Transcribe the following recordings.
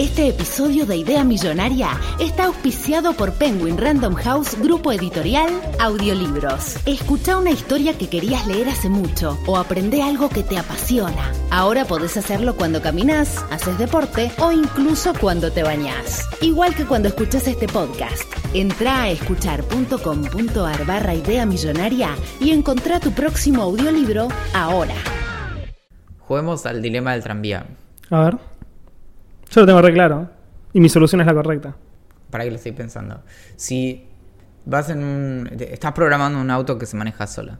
Este episodio de Idea Millonaria está auspiciado por Penguin Random House Grupo Editorial Audiolibros. Escucha una historia que querías leer hace mucho o aprende algo que te apasiona. Ahora podés hacerlo cuando caminas, haces deporte o incluso cuando te bañás. Igual que cuando escuchas este podcast. Entra a escuchar.com.ar barra Idea Millonaria y encontrá tu próximo audiolibro ahora. Juguemos al dilema del tranvía. A ver. Yo lo tengo re claro. Y mi solución es la correcta. Para que lo estoy pensando. Si vas en un. Estás programando un auto que se maneja sola.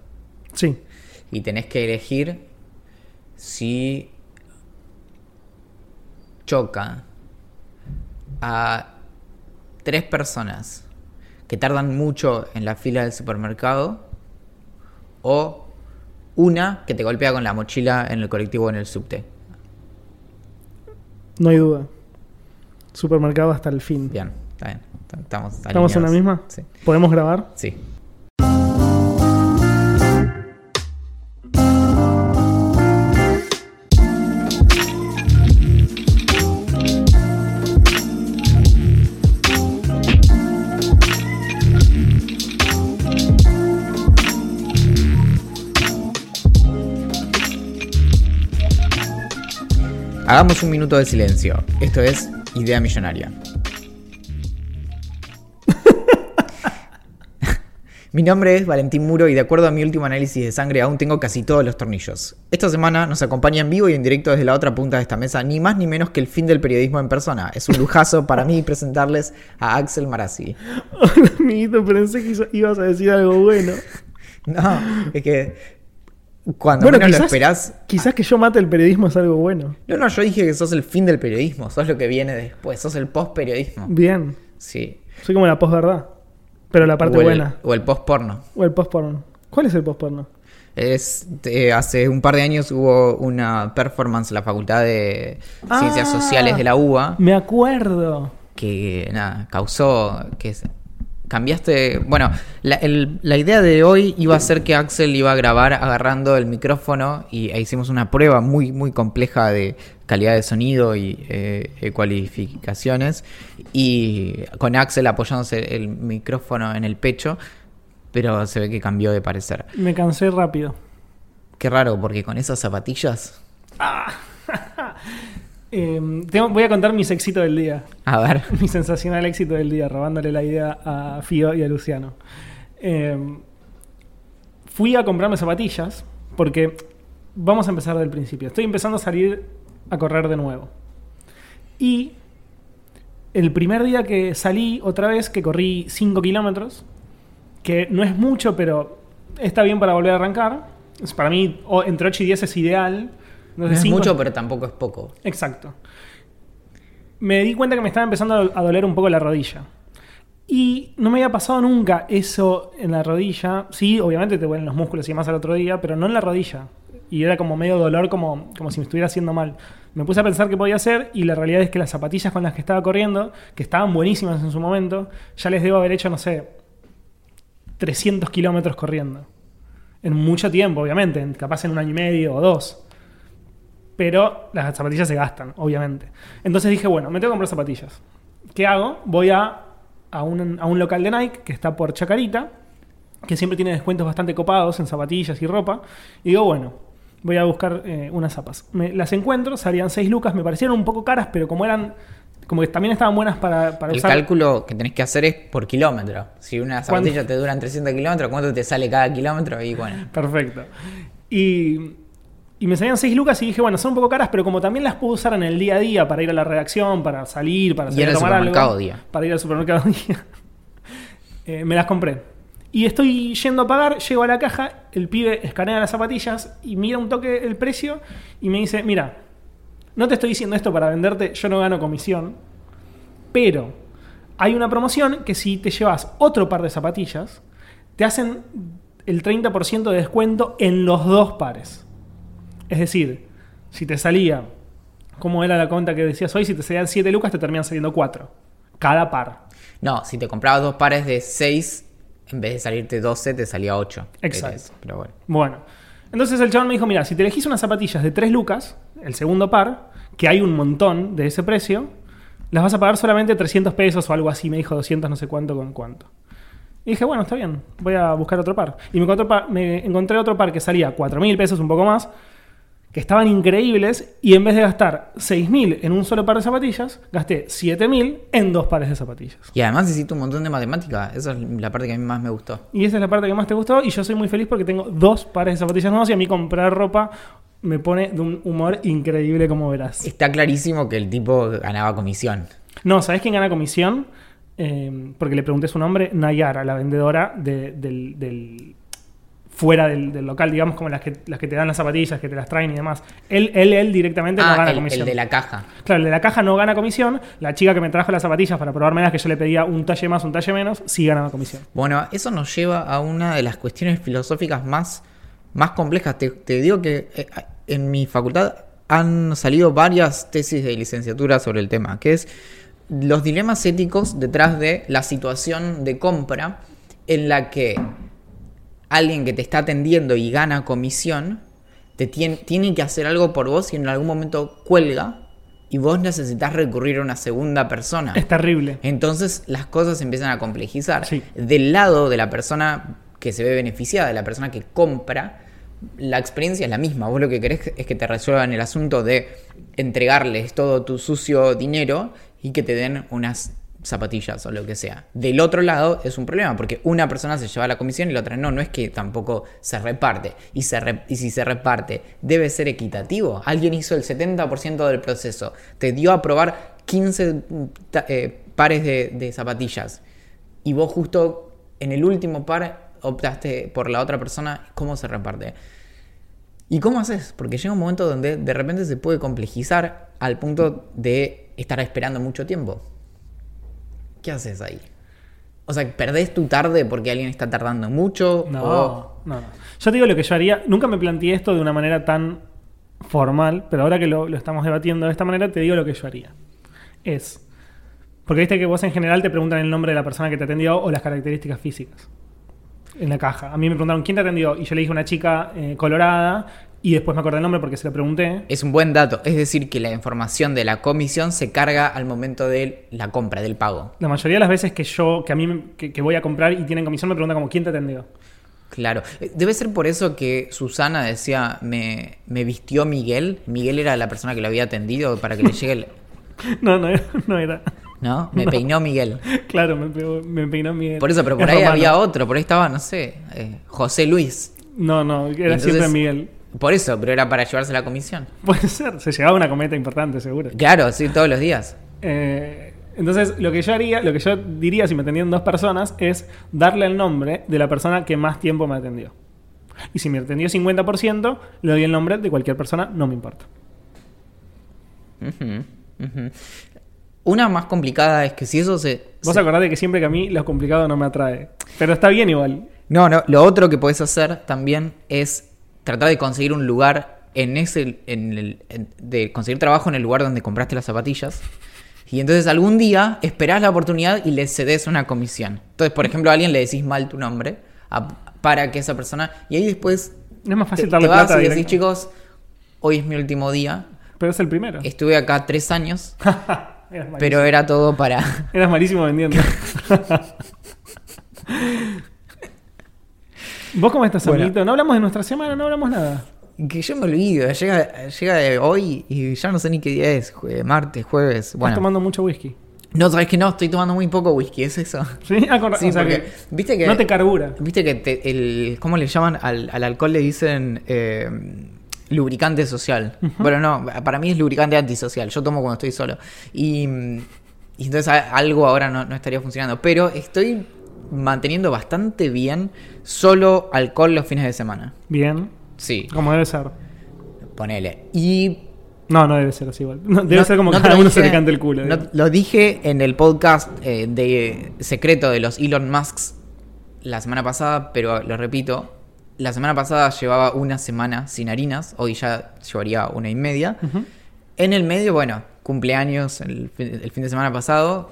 Sí. Y tenés que elegir si choca a tres personas que tardan mucho en la fila del supermercado o una que te golpea con la mochila en el colectivo o en el subte. No hay duda. Supermercado hasta el fin. Bien, está bien. Estamos, ¿Estamos en la misma? Sí. ¿Podemos grabar? Sí. Hagamos un minuto de silencio. Esto es Idea Millonaria. Mi nombre es Valentín Muro y de acuerdo a mi último análisis de sangre aún tengo casi todos los tornillos. Esta semana nos acompaña en vivo y en directo desde la otra punta de esta mesa ni más ni menos que el fin del periodismo en persona. Es un lujazo para mí presentarles a Axel Marazzi. Hola, amiguito, pensé que ibas a decir algo bueno. No, es que cuando bueno, menos lo esperás... quizás que yo mate el periodismo es algo bueno. No, no, yo dije que sos el fin del periodismo, sos lo que viene después, sos el post-periodismo. Bien. Sí. Soy como la posverdad. Pero la parte o el, buena. O el post-porno. O el postporno. ¿Cuál es el postporno? Es, eh, hace un par de años hubo una performance en la Facultad de Ciencias Ah. Sociales de la UBA Me acuerdo. que nada, causó que cambiaste. Bueno, la, el- la idea de hoy iba a ser que Axel iba a grabar agarrando el micrófono y e hicimos una prueba muy, muy compleja de calidad de sonido y eh, eh, cualificaciones. Y con Axel apoyándose el micrófono en el pecho, pero se ve que cambió de parecer. Me cansé rápido. Qué raro, porque con esas zapatillas. Eh, tengo- voy a contar mis éxitos del día. A ver. Mi sensacional éxito del día, robándole la idea a Fío y a Luciano. Eh, fui a comprarme zapatillas porque vamos a empezar del principio. Estoy empezando a salir a correr de nuevo. Y el primer día que salí, otra vez, que corrí 5 kilómetros, que no es mucho, pero está bien para volver a arrancar. Es- Para mí, entre 8 y 10 es ideal. No es cinco- mucho, pero tampoco es poco. Exacto. Me di cuenta que me estaba empezando a doler un poco la rodilla. Y no me había pasado nunca eso en la rodilla. Sí, obviamente te duelen los músculos y más al otro día, pero no en la rodilla. Y era como medio dolor, como, como si me estuviera haciendo mal. Me puse a pensar qué podía hacer y la realidad es que las zapatillas con las que estaba corriendo, que estaban buenísimas en su momento, ya les debo haber hecho, no sé, 300 kilómetros corriendo. En mucho tiempo, obviamente, en- capaz en un año y medio o dos pero las zapatillas se gastan, obviamente. Entonces dije, bueno, me tengo que comprar zapatillas. ¿Qué hago? Voy a, a, un, a un local de Nike que está por Chacarita, que siempre tiene descuentos bastante copados en zapatillas y ropa. Y digo, bueno, voy a buscar eh, unas zapas. Me- las encuentro, salían 6 lucas, me parecieron un poco caras, pero como eran, como que también estaban buenas para, para El usar. cálculo que tenés que hacer es por kilómetro. Si una zapatilla te duran 300 kilómetros, ¿cuánto te sale cada kilómetro? Y bueno, Perfecto. Y, y me salían 6 lucas y dije, bueno, son un poco caras, pero como también las puedo usar en el día a día para ir a la redacción, para salir, para Y salir en a tomar supermercado algo, día. Para ir al supermercado día. Eh, me las compré. Y estoy yendo a pagar, llego a la caja, el pibe escanea las zapatillas y mira un toque el precio y me dice, mira, no te estoy diciendo esto para venderte, yo no gano comisión, pero hay una promoción que si te llevas otro par de zapatillas, te hacen el 30% de descuento en los dos pares. Es decir, si te salía, como era la cuenta que decías hoy, si te salían 7 lucas, te terminan saliendo 4. Cada par. no, si te comprabas dos pares de 6, en vez de salirte 12, te salía 8. Exacto. Pero bueno. Bueno. Entonces el chabón me dijo, mira, si te elegís unas zapatillas de 3 lucas, el segundo par, que hay un montón de ese precio, las vas a pagar solamente 300 pesos o algo así, me dijo 200, no sé cuánto con cuánto. Y dije, bueno, está bien, voy a buscar otro par. Y me encontré, me encontré otro par que salía 4.000 pesos, un poco más, que estaban increíbles, y en vez de gastar 6.000 en un solo par de zapatillas, gasté 7.000 en dos pares de zapatillas. Y además hiciste un montón de matemática. Esa es la parte que a mí más me gustó. Y esa es la parte que más te gustó, y yo soy muy feliz porque tengo dos pares de zapatillas nuevas, y a mí comprar ropa me pone de un humor increíble, como verás. Está clarísimo que el tipo ganaba comisión. No, ¿sabés quién gana comisión? Eh, porque le pregunté su nombre, Nayara, la vendedora de- del, del- fuera del, del local, digamos, como las que, las que te dan las zapatillas, que te las traen y demás. Él, él, él directamente no Ah, gana el, comisión. el de la caja. Claro, el de la caja no gana comisión. La chica que me trajo las zapatillas para probármelas, que yo le pedía un talle más, un talle menos, sí ganaba comisión. Bueno, eso nos lleva a una de las cuestiones filosóficas más, más complejas. Te, te digo que eh, en mi facultad han salido varias tesis de licenciatura sobre el tema, que es los dilemas éticos detrás de la situación de compra en la que alguien que te está atendiendo y gana comisión te tiene, tiene que hacer algo por vos y en algún momento cuelga y vos necesitas recurrir a una segunda persona. Es terrible. Entonces las cosas se empiezan a complejizar. Sí. Del lado de la persona que se ve beneficiada, de la persona que compra, la experiencia es la misma. Vos lo que querés es que te resuelvan el asunto de entregarles todo tu sucio dinero y que te den unas zapatillas o lo que sea. Del otro lado es un problema porque una persona se lleva la comisión y la otra no. No es que tampoco se reparte. Y, se y si se reparte, debe ser equitativo. Alguien hizo el 70% del proceso. Te dio a probar 15 ta- eh, pares de, de zapatillas. Y vos justo en el último par optaste por la otra persona. ¿Cómo se reparte? ¿Y cómo haces? Porque llega un momento donde de repente se puede complejizar al punto de estar esperando mucho tiempo. ¿Qué haces ahí? O sea, ¿perdés tu tarde porque alguien está tardando mucho? No, o- no, no. Yo te digo lo que yo haría. Nunca me planteé esto de una manera tan formal, pero ahora que lo, lo estamos debatiendo de esta manera, te digo lo que yo haría. Es. Porque viste que vos en general te preguntan el nombre de la persona que te atendió o las características físicas. En la caja. A mí me preguntaron quién te atendió y yo le dije una chica eh, colorada y después me acordé el nombre porque se lo pregunté. Es un buen dato. Es decir, que la información de la comisión se carga al momento de la compra, del pago. La mayoría de las veces que yo, que a mí que, que voy a comprar y tienen comisión, me preguntan como quién te atendió. Claro. Eh, Debe ser por eso que Susana decía, me, me vistió Miguel. Miguel era la persona que lo había atendido para que le llegue el... No, no. No era. ¿No? Me peinó Miguel. Claro, me, peinó Miguel. Por eso, pero por Es ahí romano. había otro. Por ahí estaba, no sé, eh, José Luis. No, no, era Entonces- siempre Miguel. Por eso, pero era para llevarse la comisión. Puede ser, se llegaba una cometa importante, seguro. Claro, sí, todos los días. Eh, entonces, lo que yo haría, lo que yo diría si me atendían dos personas es darle el nombre de la persona que más tiempo me atendió. Y si me atendió 50%, le doy el nombre de cualquier persona, no me importa. Una más complicada es que si eso se... Vos se- acordate que siempre que a mí lo complicado no me atrae. Pero está bien igual. No, no, lo otro que podés hacer también es tratar de conseguir un lugar en ese, en el, en- de conseguir trabajo en el lugar donde compraste las zapatillas. Y entonces algún día esperás la oportunidad y le cedes una comisión. Entonces, por ejemplo, a alguien le decís mal tu nombre a- para que esa persona... Y ahí después Es más te, fácil te darle vas plata y decís, chicos, hoy es mi último día. Pero es el primero. Estuve acá tres años, pero era todo para... Eras malísimo vendiendo. ¿Vos cómo estás, Bueno. amiguito? No hablamos de nuestra semana, no hablamos nada. Que yo me olvido, llega, llega de hoy y ya no sé ni qué día es, jue- martes, jueves. Estás Bueno, tomando mucho whisky. no, sabes que no, estoy tomando muy poco whisky, ¿es eso? ¿Sí? Ah, con- Sí, o sea porque, que viste que- no te carbura. Viste que te- el, ¿cómo le llaman? Al, al alcohol le dicen eh, lubricante social. Bueno, no, para mí es lubricante antisocial, yo tomo cuando estoy solo. Y, y entonces algo ahora no, no estaría funcionando, pero estoy manteniendo bastante bien solo alcohol los fines de semana. Bien, Sí, como debe ser. ponele. Y No, no debe ser así igual. No, debe No- ser como no cada uno se le cante el culo. lo dije en el podcast eh, de secreto de los Elon Musks la semana pasada, pero lo repito. La semana pasada llevaba una semana sin harinas, hoy ya llevaría una y media. En el medio, bueno, cumpleaños el fin de semana pasado,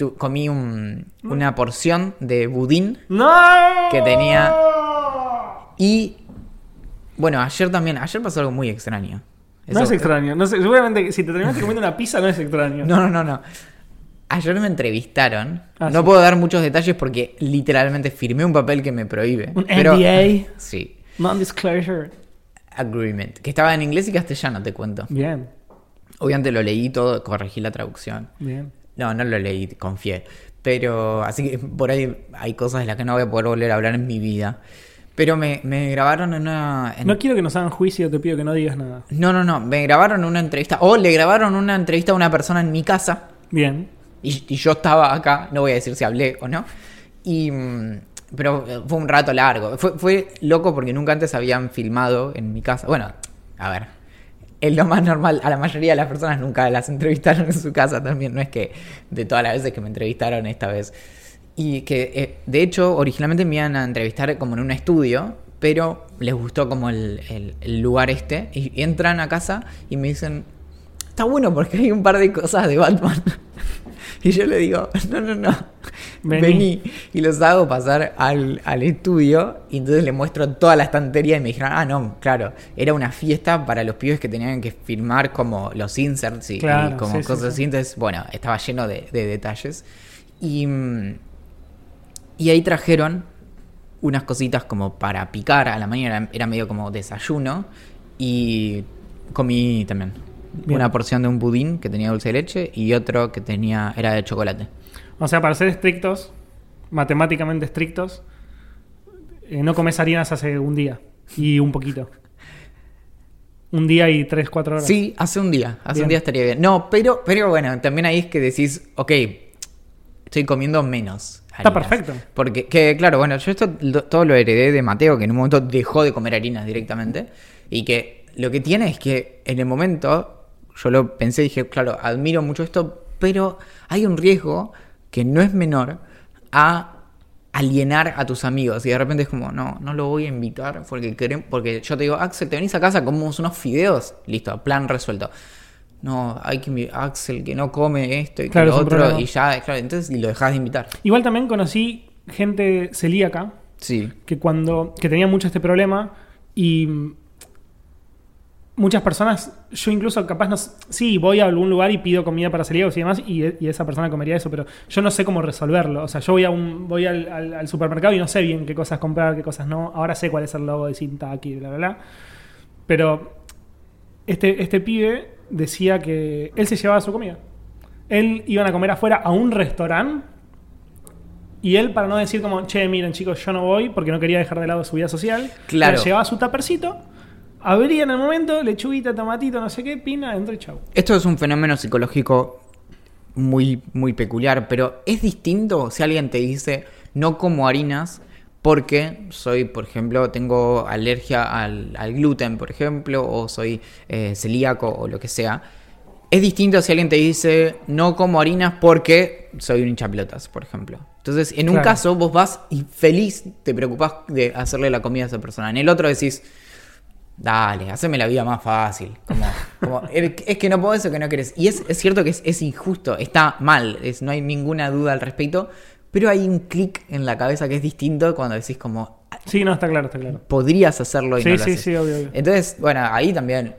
tu- comí un- una porción de budín ¡No! que tenía- y, bueno, ayer también, ayer pasó algo muy extraño. No es extraño. No sé, seguramente si te terminaste comiendo una pizza no es extraño. No, no, no, no. Ayer me entrevistaron. Ah, no sí. puedo dar muchos detalles porque literalmente firmé un papel que me prohíbe. Un pero, NDA. Sí. Non-disclosure. Agreement. Que estaba en inglés y castellano, te cuento. Bien, Obviamente lo leí todo, corregí la traducción. bien. No, no lo leí, confié. Pero así que por ahí hay cosas de las que no voy a poder volver a hablar en mi vida. Pero me, me grabaron en una... en- No quiero que nos hagan juicio, te pido que no digas nada. no, no, no. Me grabaron una entrevista. O le grabaron una entrevista a una persona en mi casa. Bien. Y, y yo estaba acá. No voy a decir si hablé o no. Y... mm, Pero fue un rato largo. Fue, fue loco porque nunca antes habían filmado en mi casa. Bueno, a ver. Es lo más normal. A la mayoría de las personas nunca las entrevistaron en su casa también. No es que de todas las veces que me entrevistaron esta vez. Y que, eh, de hecho, originalmente me iban a entrevistar como en un estudio, pero les gustó como el, el- el lugar este. Y entran a casa y me dicen, está bueno porque hay un par de cosas de Batman. y yo le digo, no, no, no, Vení. vení. Y los hago pasar al, al estudio y entonces le muestro toda la estantería y me dijeron, ah, no, claro, era una fiesta para los pibes que tenían que firmar como los inserts y, como sí, cosas sí. así. Entonces, bueno, estaba lleno de, de detalles. Y, y ahí trajeron unas cositas como para picar a la mañana, era medio como desayuno. Y comí también Bien. una porción de un budín que tenía dulce de leche y otro que tenía era de chocolate. O sea, para ser estrictos, matemáticamente estrictos, eh, no comes harinas hace un día y un poquito. Un día y tres, cuatro horas. Sí, hace un día, hace Bien. un día estaría bien. No, pero, pero bueno, también ahí es que decís, ok, estoy comiendo menos. Está harinas. perfecto. Porque, que, claro, bueno, yo esto lo- todo lo heredé de Mateo, que en un momento dejó de comer harinas directamente. Y que lo que tiene es que en el momento, yo lo pensé, dije, claro, admiro mucho esto, pero hay un riesgo que no es menor a alienar a tus amigos. Y de repente es como, no, no lo voy a invitar porque querem- porque yo te digo, Axel, te venís a casa, comemos unos fideos, listo, plan resuelto. No, hay que invi- Axel que no come esto y que Claro, lo otro, y ya, claro, entonces y lo dejas de invitar. Igual también conocí gente celíaca Sí. que cuando que tenía mucho este problema y muchas personas, yo incluso capaz no, sí, voy a algún lugar y pido comida para celíacos y demás y, y esa persona comería eso, pero yo no sé cómo resolverlo. O sea, yo voy a un voy al, al- al supermercado y no sé bien qué cosas comprar, qué cosas no. Ahora sé cuál es el logo de cinta aquí, bla, bla, bla. Pero este, este pibe decía que él se llevaba su comida. Él iban a comer afuera a un restaurante y él, para no decir como, che, miren chicos, yo no voy porque no quería dejar de lado su vida social, Claro. le llevaba su tapercito, abría en el momento, lechuguita, tomatito, no sé qué, pina, entra y chau. Esto es un fenómeno psicológico muy, muy peculiar, pero es distinto si alguien te dice no como harinas porque soy, por ejemplo, tengo alergia al, al gluten, por ejemplo, o soy eh, celíaco o lo que sea. Es distinto si alguien te dice no como harinas porque soy un hinchapelotas, por ejemplo. Entonces, en un Claro. caso, vos vas y feliz te preocupás de hacerle la comida a esa persona. En el otro decís, Dale, haceme la vida más fácil. Como, como, es que no puedo eso que no querés. Y es, es cierto que es, es injusto, está mal, es, no hay ninguna duda al respecto. Pero hay un clic en la cabeza que es distinto cuando decís como, Sí, no, está claro, está claro. podrías hacerlo y Sí, no lo sí, haces. sí, obvio, obvio. Entonces, bueno, ahí también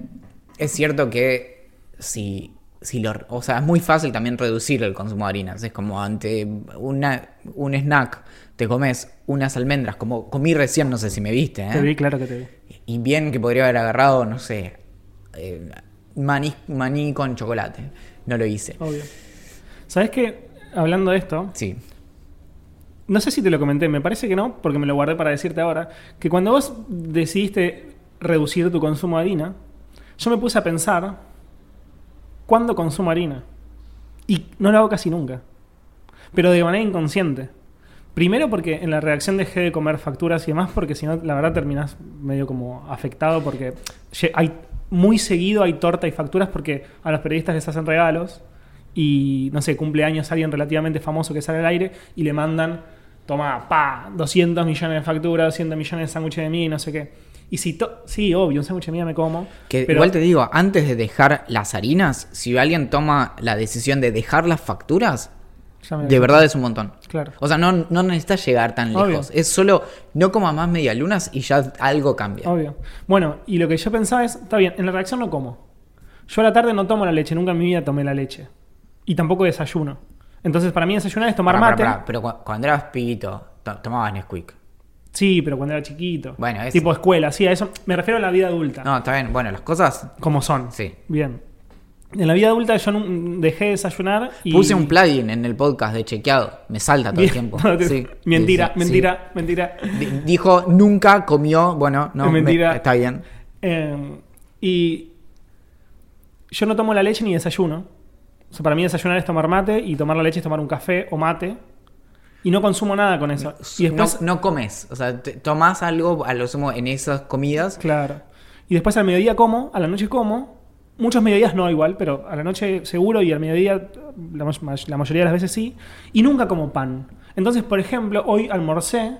es cierto que si, si lo, o sea, es muy fácil también reducir el consumo de harinas. Es como ante una, un snack, te comes unas almendras, como comí recién, no sé si me viste, ¿eh? Te vi, claro que te vi. Y bien que podría haber agarrado, no sé, eh, maní, maní con chocolate. No lo hice. Obvio. ¿Sabes qué? Hablando de esto, Sí. no sé si te lo comenté, me parece que no, porque me lo guardé para decirte ahora, que cuando vos decidiste reducir tu consumo de harina, yo me puse a pensar, ¿cuándo consumo harina? Y no lo hago casi nunca, pero de manera inconsciente. Primero porque en la reacción dejé de comer facturas y demás, porque si no, la verdad terminás medio como afectado, porque hay muy seguido hay torta y facturas porque a los periodistas les hacen regalos y no sé, cumpleaños alguien relativamente famoso que sale al aire y le mandan, toma, pa, 200 millones de facturas, 200 millones de sándwiches de mí, no sé qué. Y si, sí, obvio, un sándwich de mí me como. Que pero igual te digo, antes de dejar las harinas, si alguien toma la decisión de dejar las facturas, de verdad es un montón. Claro. O sea, no, no necesitas llegar tan Obvio. lejos. Es solo no comas más medialunas y ya algo cambia. Obvio. Bueno, y lo que yo pensaba es, está bien, en la reacción no como. Yo a la tarde no tomo la leche, nunca en mi vida tomé la leche. Y tampoco desayuno. Entonces, para mí desayunar es tomar Pará, pará, mate. pará, Pero cu- cuando eras pibito, to- tomabas Nesquik. Sí, pero cuando era chiquito. Bueno, es- Tipo escuela, sí, a eso me refiero a la vida adulta. No, está bien. Bueno, las cosas. Como son. Sí. Bien. En la vida adulta yo dejé de desayunar y... Puse un plugin en el podcast de chequeado. Me salta todo el tiempo. Sí, mentira, sí, mentira, mentira. Di- Dijo nunca comió. Bueno, no. Me- mentira. está bien. Eh, y yo no tomo la leche ni desayuno. O sea, para mí desayunar es tomar mate y tomar la leche es tomar un café o mate. Y no consumo nada con eso. Y después, no, no comes. O sea, tomás algo a lo sumo en esas comidas. claro. Y después al mediodía como, a la noche como. Muchos mediodías no igual, pero a la noche seguro y al mediodía la, la mayoría de las veces sí. Y nunca como pan. Entonces, por ejemplo, hoy almorcé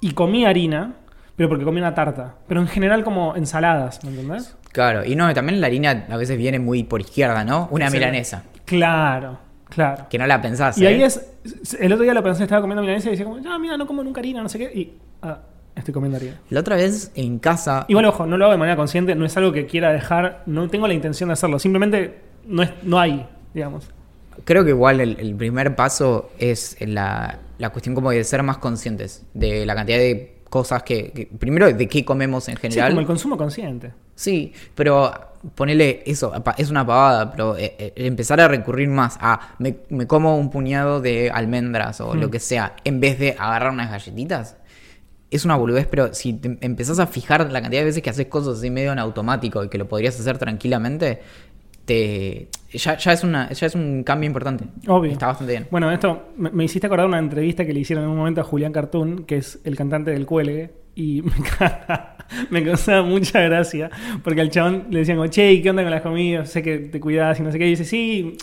y comí harina, pero porque comí una tarta. Pero en general como ensaladas, ¿me entendés? Claro. Y no, también la harina a veces viene muy por izquierda, ¿no? Una Sí. milanesa. Claro, claro. Que no la pensás. Y ahí ¿eh? es. El otro día lo pensé, estaba comiendo milanesa y decía, como, ah, mira, no como nunca harina, no sé qué. Y. Ah, estoy comiendo harina. La otra vez en casa. Igual, ojo, no lo hago de manera consciente, no es algo que quiera dejar, no tengo la intención de hacerlo, simplemente no, es, no hay, digamos. Creo que igual el, el primer paso es la, la cuestión como de ser más conscientes de la cantidad de cosas que, que- primero de qué comemos en Sí, general. como el consumo consciente. Sí, pero ponele eso, es una pavada, pero eh, eh, empezar a recurrir más a me, me como un puñado de almendras o Mm. lo que sea, en vez de agarrar unas galletitas. Es una boludez, pero si te empezás a fijar la cantidad de veces que haces cosas así medio en automático y que lo podrías hacer tranquilamente, te ya, ya es una ya es un cambio importante. Obvio. Está bastante bien. Bueno, esto me, me hiciste acordar una entrevista que le hicieron en un momento a Julián Cartoon, que es el cantante del Cuelgue, y me, encanta- me causaba mucha gracia, porque al chabón le decían como, che, ¿y ¿qué onda con las comidas? Sé que te cuidas y no sé qué, y dice, sí,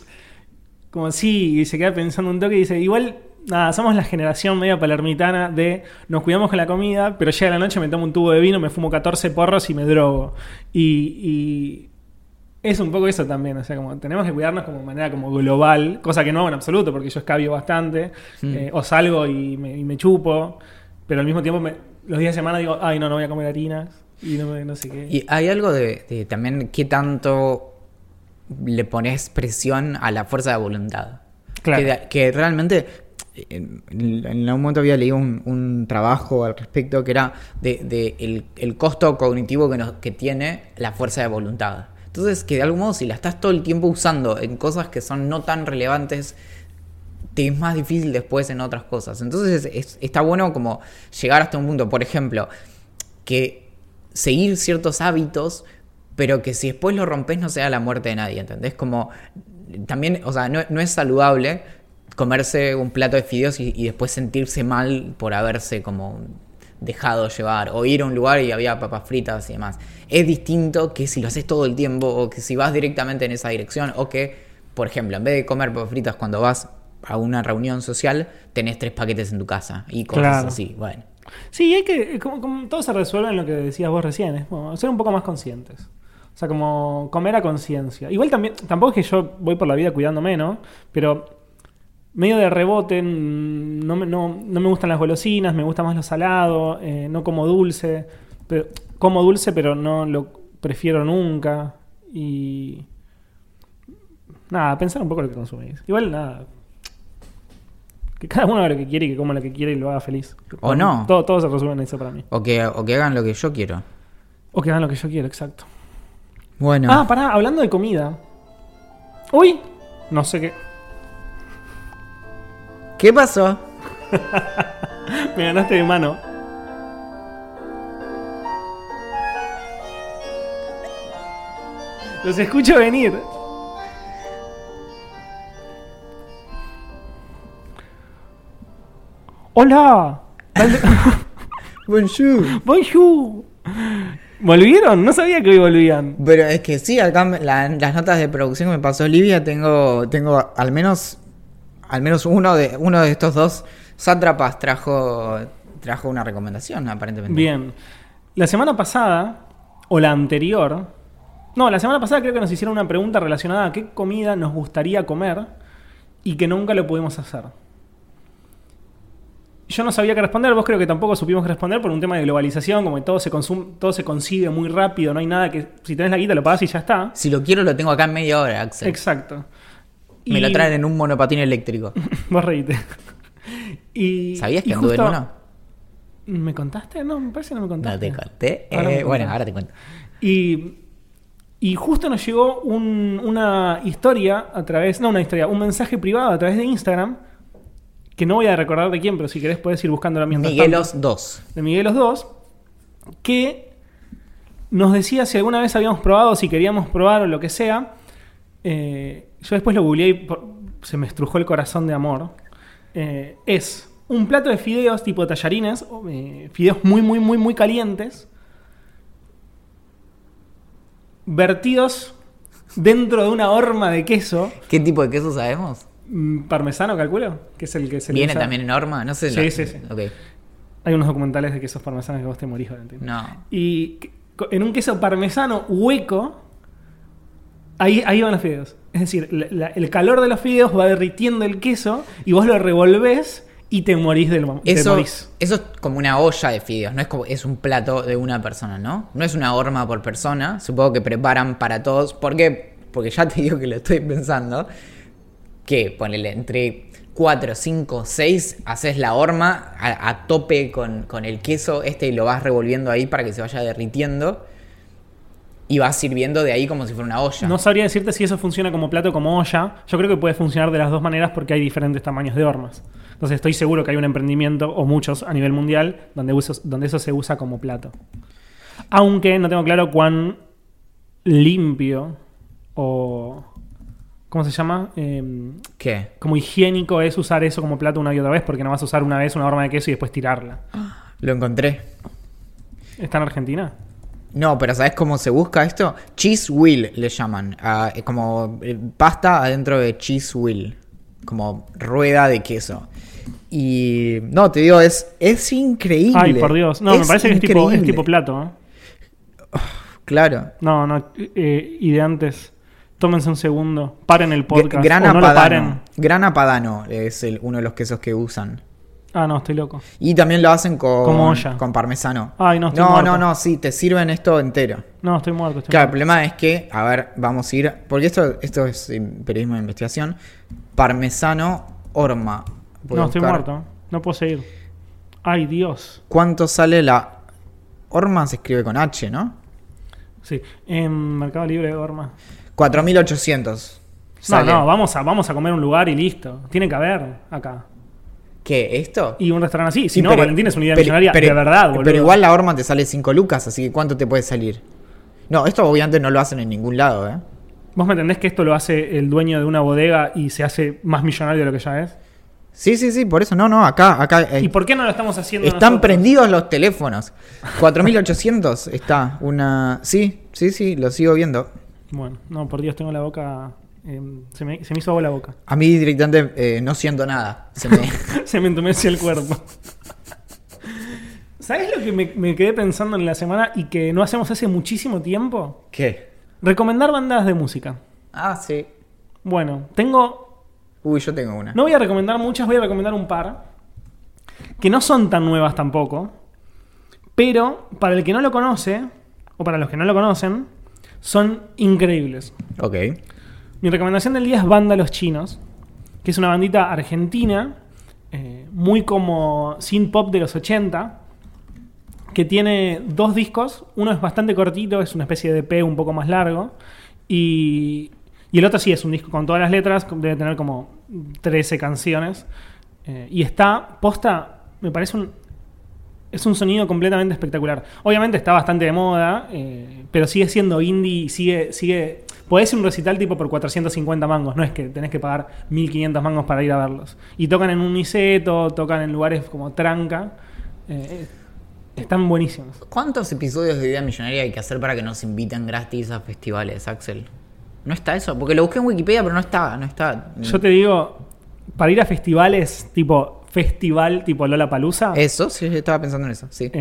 como sí, y se queda pensando un toque y dice, igual, nada, somos la generación media palermitana de nos cuidamos con la comida, pero llega la noche, me tomo un tubo de vino, me fumo 14 porros y me drogo. Y, y es un poco eso también, o sea, como tenemos que cuidarnos como de manera como global, cosa que no hago en absoluto, porque yo escabio bastante, Mm. eh, o salgo y me, y me chupo, pero al mismo tiempo me- los días de semana digo, ay, no, no voy a comer harinas, y no, me- no sé qué. Y hay algo de, de también qué tanto le pones presión a la fuerza de voluntad. Claro. Que, que realmente, en, en algún momento había leído un, un trabajo al respecto que era de, el, el costo cognitivo que, nos- que tiene la fuerza de voluntad. Entonces, que de algún modo, si la estás todo el tiempo usando en cosas que son no tan relevantes, te es más difícil después en otras cosas. Entonces, es- está bueno como llegar hasta un punto. Por ejemplo, que seguir ciertos hábitos, pero que si después lo rompes no sea la muerte de nadie, ¿entendés? Como también, o sea, no, no es saludable comerse un plato de fideos y, y después sentirse mal por haberse como dejado llevar o ir a un lugar y había papas fritas y demás. Es distinto que si lo haces todo el tiempo o que si vas directamente en esa dirección o que, por ejemplo, en vez de comer papas fritas cuando vas a una reunión social, tenés tres paquetes en tu casa y cosas Claro. así. Bueno, Sí, hay que. Como, como todo se resuelve en lo que decías vos recién, es como ser un poco más conscientes. O sea, como comer a conciencia. Igual también, tampoco es que yo voy por la vida cuidándome, ¿no? Pero medio de rebote, no me, no, no me gustan las golosinas, me gusta más lo salado, eh, no como dulce. Pero, como dulce, pero no lo prefiero nunca. Y. Nada, pensar un poco lo que consumís. Igual, nada. Que cada uno haga lo que quiere y que coma lo que quiere y lo haga feliz. O no. Todo, todo se resume en eso para mí. o que, o que hagan lo que yo quiero. O que hagan lo que yo quiero, exacto. Bueno, Ah, pará, hablando de comida. Uy, no sé qué. ¿Qué pasó? Me ganaste de mano. Los escucho venir. Hola. Bonjour. Bonjour. ¿Volvieron? No sabía que hoy volvían. Pero es que sí, acá me- la- las notas de producción que me pasó Olivia, tengo, tengo al menos al menos uno de uno de estos dos sátrapas trajo trajo una recomendación, aparentemente. Bien. La semana pasada, o la anterior, no, la semana pasada creo que nos hicieron una pregunta relacionada a qué comida nos gustaría comer y que nunca lo pudimos hacer. Yo no sabía qué responder, vos creo que tampoco supimos qué responder por un tema de globalización, como que todo se consume, todo se consigue muy rápido, no hay nada que si tenés la guita lo pagás y ya está. Si lo quiero lo tengo acá en media hora, Axel. Exacto. Me Y- lo traen en un monopatín eléctrico. Vos reíte. Y, ¿Sabías que y anduve en justo- uno? ¿Me contaste? No, me parece que no me contaste. No te conté. Ahora me Eh, bueno, ahora te cuento. Y, y justo nos llegó un- una historia a través, no una historia, un mensaje privado a través de Instagram, que no voy a recordar de quién, pero si querés puedes ir buscándolo mientras tanto, Miguelos 2. de Miguelos 2, que nos decía si alguna vez habíamos probado, si queríamos probar o lo que sea. Eh, yo después lo googleé y por- se me estrujó el corazón de amor. Eh, es un plato de fideos tipo tallarines, eh, fideos muy, muy, muy, muy calientes, vertidos dentro de una horma de queso, ¿Qué tipo de queso sabemos? mm, parmesano, calculo, que es el que se le ¿Viene usa. también en horma? No sé. Sí, no- sí, sí. Ok. Hay unos documentales de quesos parmesanos que vos te morís, Valentín. No. Y en un queso parmesano hueco, ahí, ahí van los fideos. Es decir, la- la- el calor de los fideos va derritiendo el queso y vos lo revolvés y te morís del te Eso, morís. eso es como una olla de fideos, no es como es un plato de una persona, ¿no? No es una horma por persona, supongo que preparan para todos, ¿por qué? Porque ya te digo que lo estoy pensando, que ponele entre 4, 5, 6, haces la horma a, a tope con, con el queso este y lo vas revolviendo ahí para que se vaya derritiendo y vas sirviendo de ahí como si fuera una olla. No sabría decirte si eso funciona como plato o como olla. Yo creo que puede funcionar de las dos maneras porque hay diferentes tamaños de hormas. Entonces estoy seguro que hay un emprendimiento, o muchos a nivel mundial, donde, uso- donde eso se usa como plato. Aunque no tengo claro cuán limpio o... ¿Cómo se llama? Em, ¿Qué? como higiénico es usar eso como plato una y otra vez porque no vas a usar una vez una horma de queso y después tirarla. Lo encontré. ¿Está en Argentina? No, pero ¿sabes cómo se busca esto? Cheese wheel le llaman. Ah, eh, como eh, pasta adentro de cheese wheel. Como rueda de queso. Y no, te digo, es, es increíble. Ay, por Dios. No, me parece que es tipo, es increíble. tipo plato. ¿eh? Claro. No, no, eh, y de antes. Tómense un segundo, paren el podcast. Gran o no lo apadano. paren. Gran apadano es el- uno de los quesos que usan. Ah, no, estoy loco. Y también lo hacen con, Como olla. con parmesano. Ay, no, estoy no, muerto. no, no, sí, te sirven esto entero. No, estoy muerto. Estoy Claro, el muerto. problema es que, a ver, vamos a ir. Porque esto, esto es periodismo de investigación. Parmesano Orma. Voy No, estoy buscar muerto. No puedo seguir. Ay, Dios. ¿Cuánto sale la. Orma se escribe con H, ¿no? Sí, en Mercado Libre, Orma. 4800. No, Sale. no, vamos a, vamos a comer un lugar y listo. Tiene que haber acá. ¿Qué? ¿Esto? Y un restaurante así. Si Sí, no, pero- Valentín es una idea pero- millonaria pero- de verdad, boludo. Pero igual la Orma te sale 5 lucas, así que ¿cuánto te puede salir? No, esto obviamente no lo hacen en ningún lado, ¿eh? ¿Vos me entendés que esto lo hace el dueño de una bodega y se hace más millonario de lo que ya es? Sí, sí, sí, por eso. No, no, acá, acá. eh, ¿Y por qué no lo estamos haciendo Están nosotros? prendidos los teléfonos. 4800 está una. Sí, sí, sí, lo sigo viendo. Bueno, no, por Dios, tengo la boca... eh, se, me, se me hizo agua la boca. A mí directamente eh, no siento nada. Se me- se me entumeció el cuerpo. ¿Sabes lo que me, me quedé pensando en la semana y que no hacemos hace muchísimo tiempo? ¿Qué? Recomendar bandas de música. Ah, sí. Bueno, tengo. Uy, yo tengo una. No voy a recomendar muchas, voy a recomendar un par. Que no son tan nuevas tampoco. Pero para el que no lo conoce, o para los que no lo conocen, son increíbles. Ok. Mi recomendación del día es Banda Los Chinos, que es una bandita argentina, eh, muy como synth pop de los 80, que tiene dos discos. Uno es bastante cortito, es una especie de EP un poco más largo, y, y el otro sí es un disco con todas las letras, debe tener como 13 canciones, eh, y está, posta, me parece un, es un sonido completamente espectacular. Obviamente está bastante de moda, eh, pero sigue siendo indie y sigue, sigue. Podés ir un recital tipo por 450 mangos, no es que tenés que pagar 1500 mangos para ir a verlos. Y tocan en un Niceto, tocan en lugares como Tranca. eh, están buenísimos. ¿Cuántos episodios de Idea Millonaria hay que hacer para que nos inviten gratis a festivales, Axel? ¿No está eso? Porque lo busqué en Wikipedia, pero no está, no está. Yo te digo, para ir a festivales tipo festival tipo Lola Palusa, Eso, sí, yo estaba pensando en eso, sí.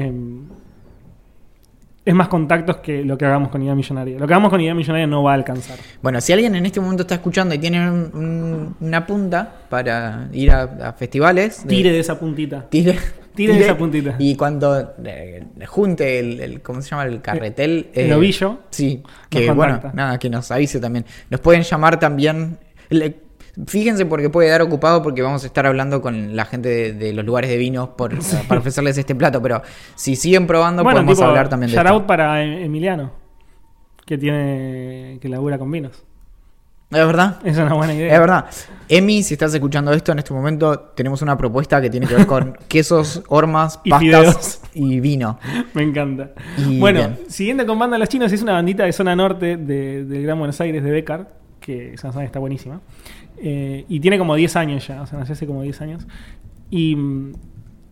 Es más contactos que lo que hagamos con Idea Millonaria. Lo que hagamos con Idea Millonaria no va a alcanzar. Bueno, si alguien en este momento está escuchando y tiene un- un- una punta para ir a, a festivales, de- Tire de esa puntita. tire, Tire de esa puntita. Y cuando eh, junte el, el- ¿cómo se llama? El carretel. El ovillo. Sí, que bueno, nada, que nos avise también. Nos pueden llamar también. le- Fíjense porque puede dar ocupado porque vamos a estar hablando con la gente de, de los lugares de vinos por, para ofrecerles este plato. Pero si siguen probando, podemos tipo, hablar también de shout esto. out para Em- Emiliano, que tiene que labura con vinos. ¿Es verdad? Es una buena idea. Es verdad. Emi, si estás escuchando esto en este momento, tenemos una propuesta que tiene que ver con quesos, hormas, Y pastas fideos. y vino. Me encanta. Y bueno, bien. siguiendo con Banda Los Chinos, es una bandita de zona norte de- del Gran Buenos Aires, de Becar, que esa zona está buenísima. Eh, y tiene como 10 años ya, o sea, nació hace como 10 años. Y mm,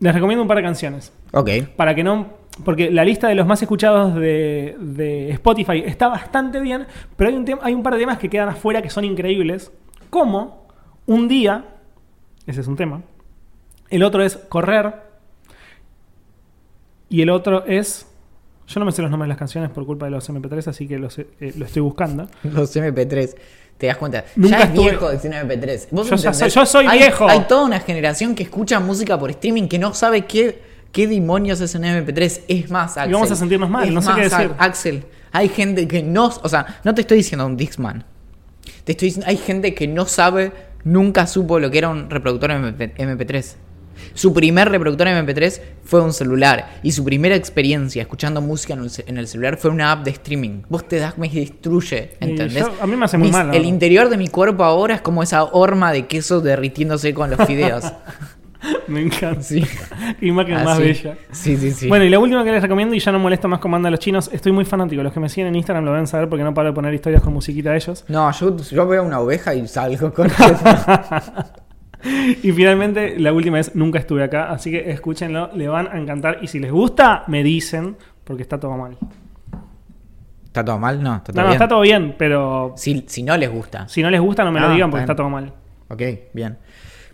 les recomiendo un par de canciones. Ok. Para que no. Porque la lista de los más escuchados de, de Spotify está bastante bien, pero hay un, tem- hay un par de temas que quedan afuera que son increíbles. Como un día, ese es un tema. El otro es correr. Y el otro es. Yo no me sé los nombres de las canciones por culpa de los MP3, así que los, eh, lo estoy buscando. Los MP3. Te das cuenta. Nunca ya es estuve- viejo decir MP3. ¿Vos Yo soy- yo soy Hay- viejo. Hay toda una generación que escucha música por streaming que no sabe qué, qué demonios es un MP3. Es más, Axel. vamos a sentirnos mal, Es no sé qué más, decir. Axel, hay gente que no. O sea, no te estoy diciendo un Dixman. Te estoy diciendo. Hay gente que no sabe, nunca supo lo que era un reproductor MP, MP3. Su primer reproductor MP3 fue un celular. Y su primera experiencia escuchando música en el, celular fue una app de streaming. Vos te das, me destruye. ¿Entendés? yo- a mí me hace muy Mis- mal, El interior de mi cuerpo ahora es como esa horma de queso derritiéndose con los fideos. Me encanta. Sí. Qué imagen más Así. bella. Sí, sí, sí. Bueno, y la última que les recomiendo, y ya no molesto más con Banda Los Chinos, estoy muy fanático. Los que me siguen en Instagram lo deben saber porque no paro de poner historias con musiquita de ellos. no, yo, yo veo una oveja y salgo con. Y finalmente, la última es Nunca estuve acá, así que escúchenlo, le van a encantar. Y si les gusta, me dicen, porque está todo mal. ¿Está todo mal? No, está todo No, no, bien. está todo bien, pero Si, si no les gusta. si no les gusta, no me lo Ah, digan porque está todo mal. Ok, bien.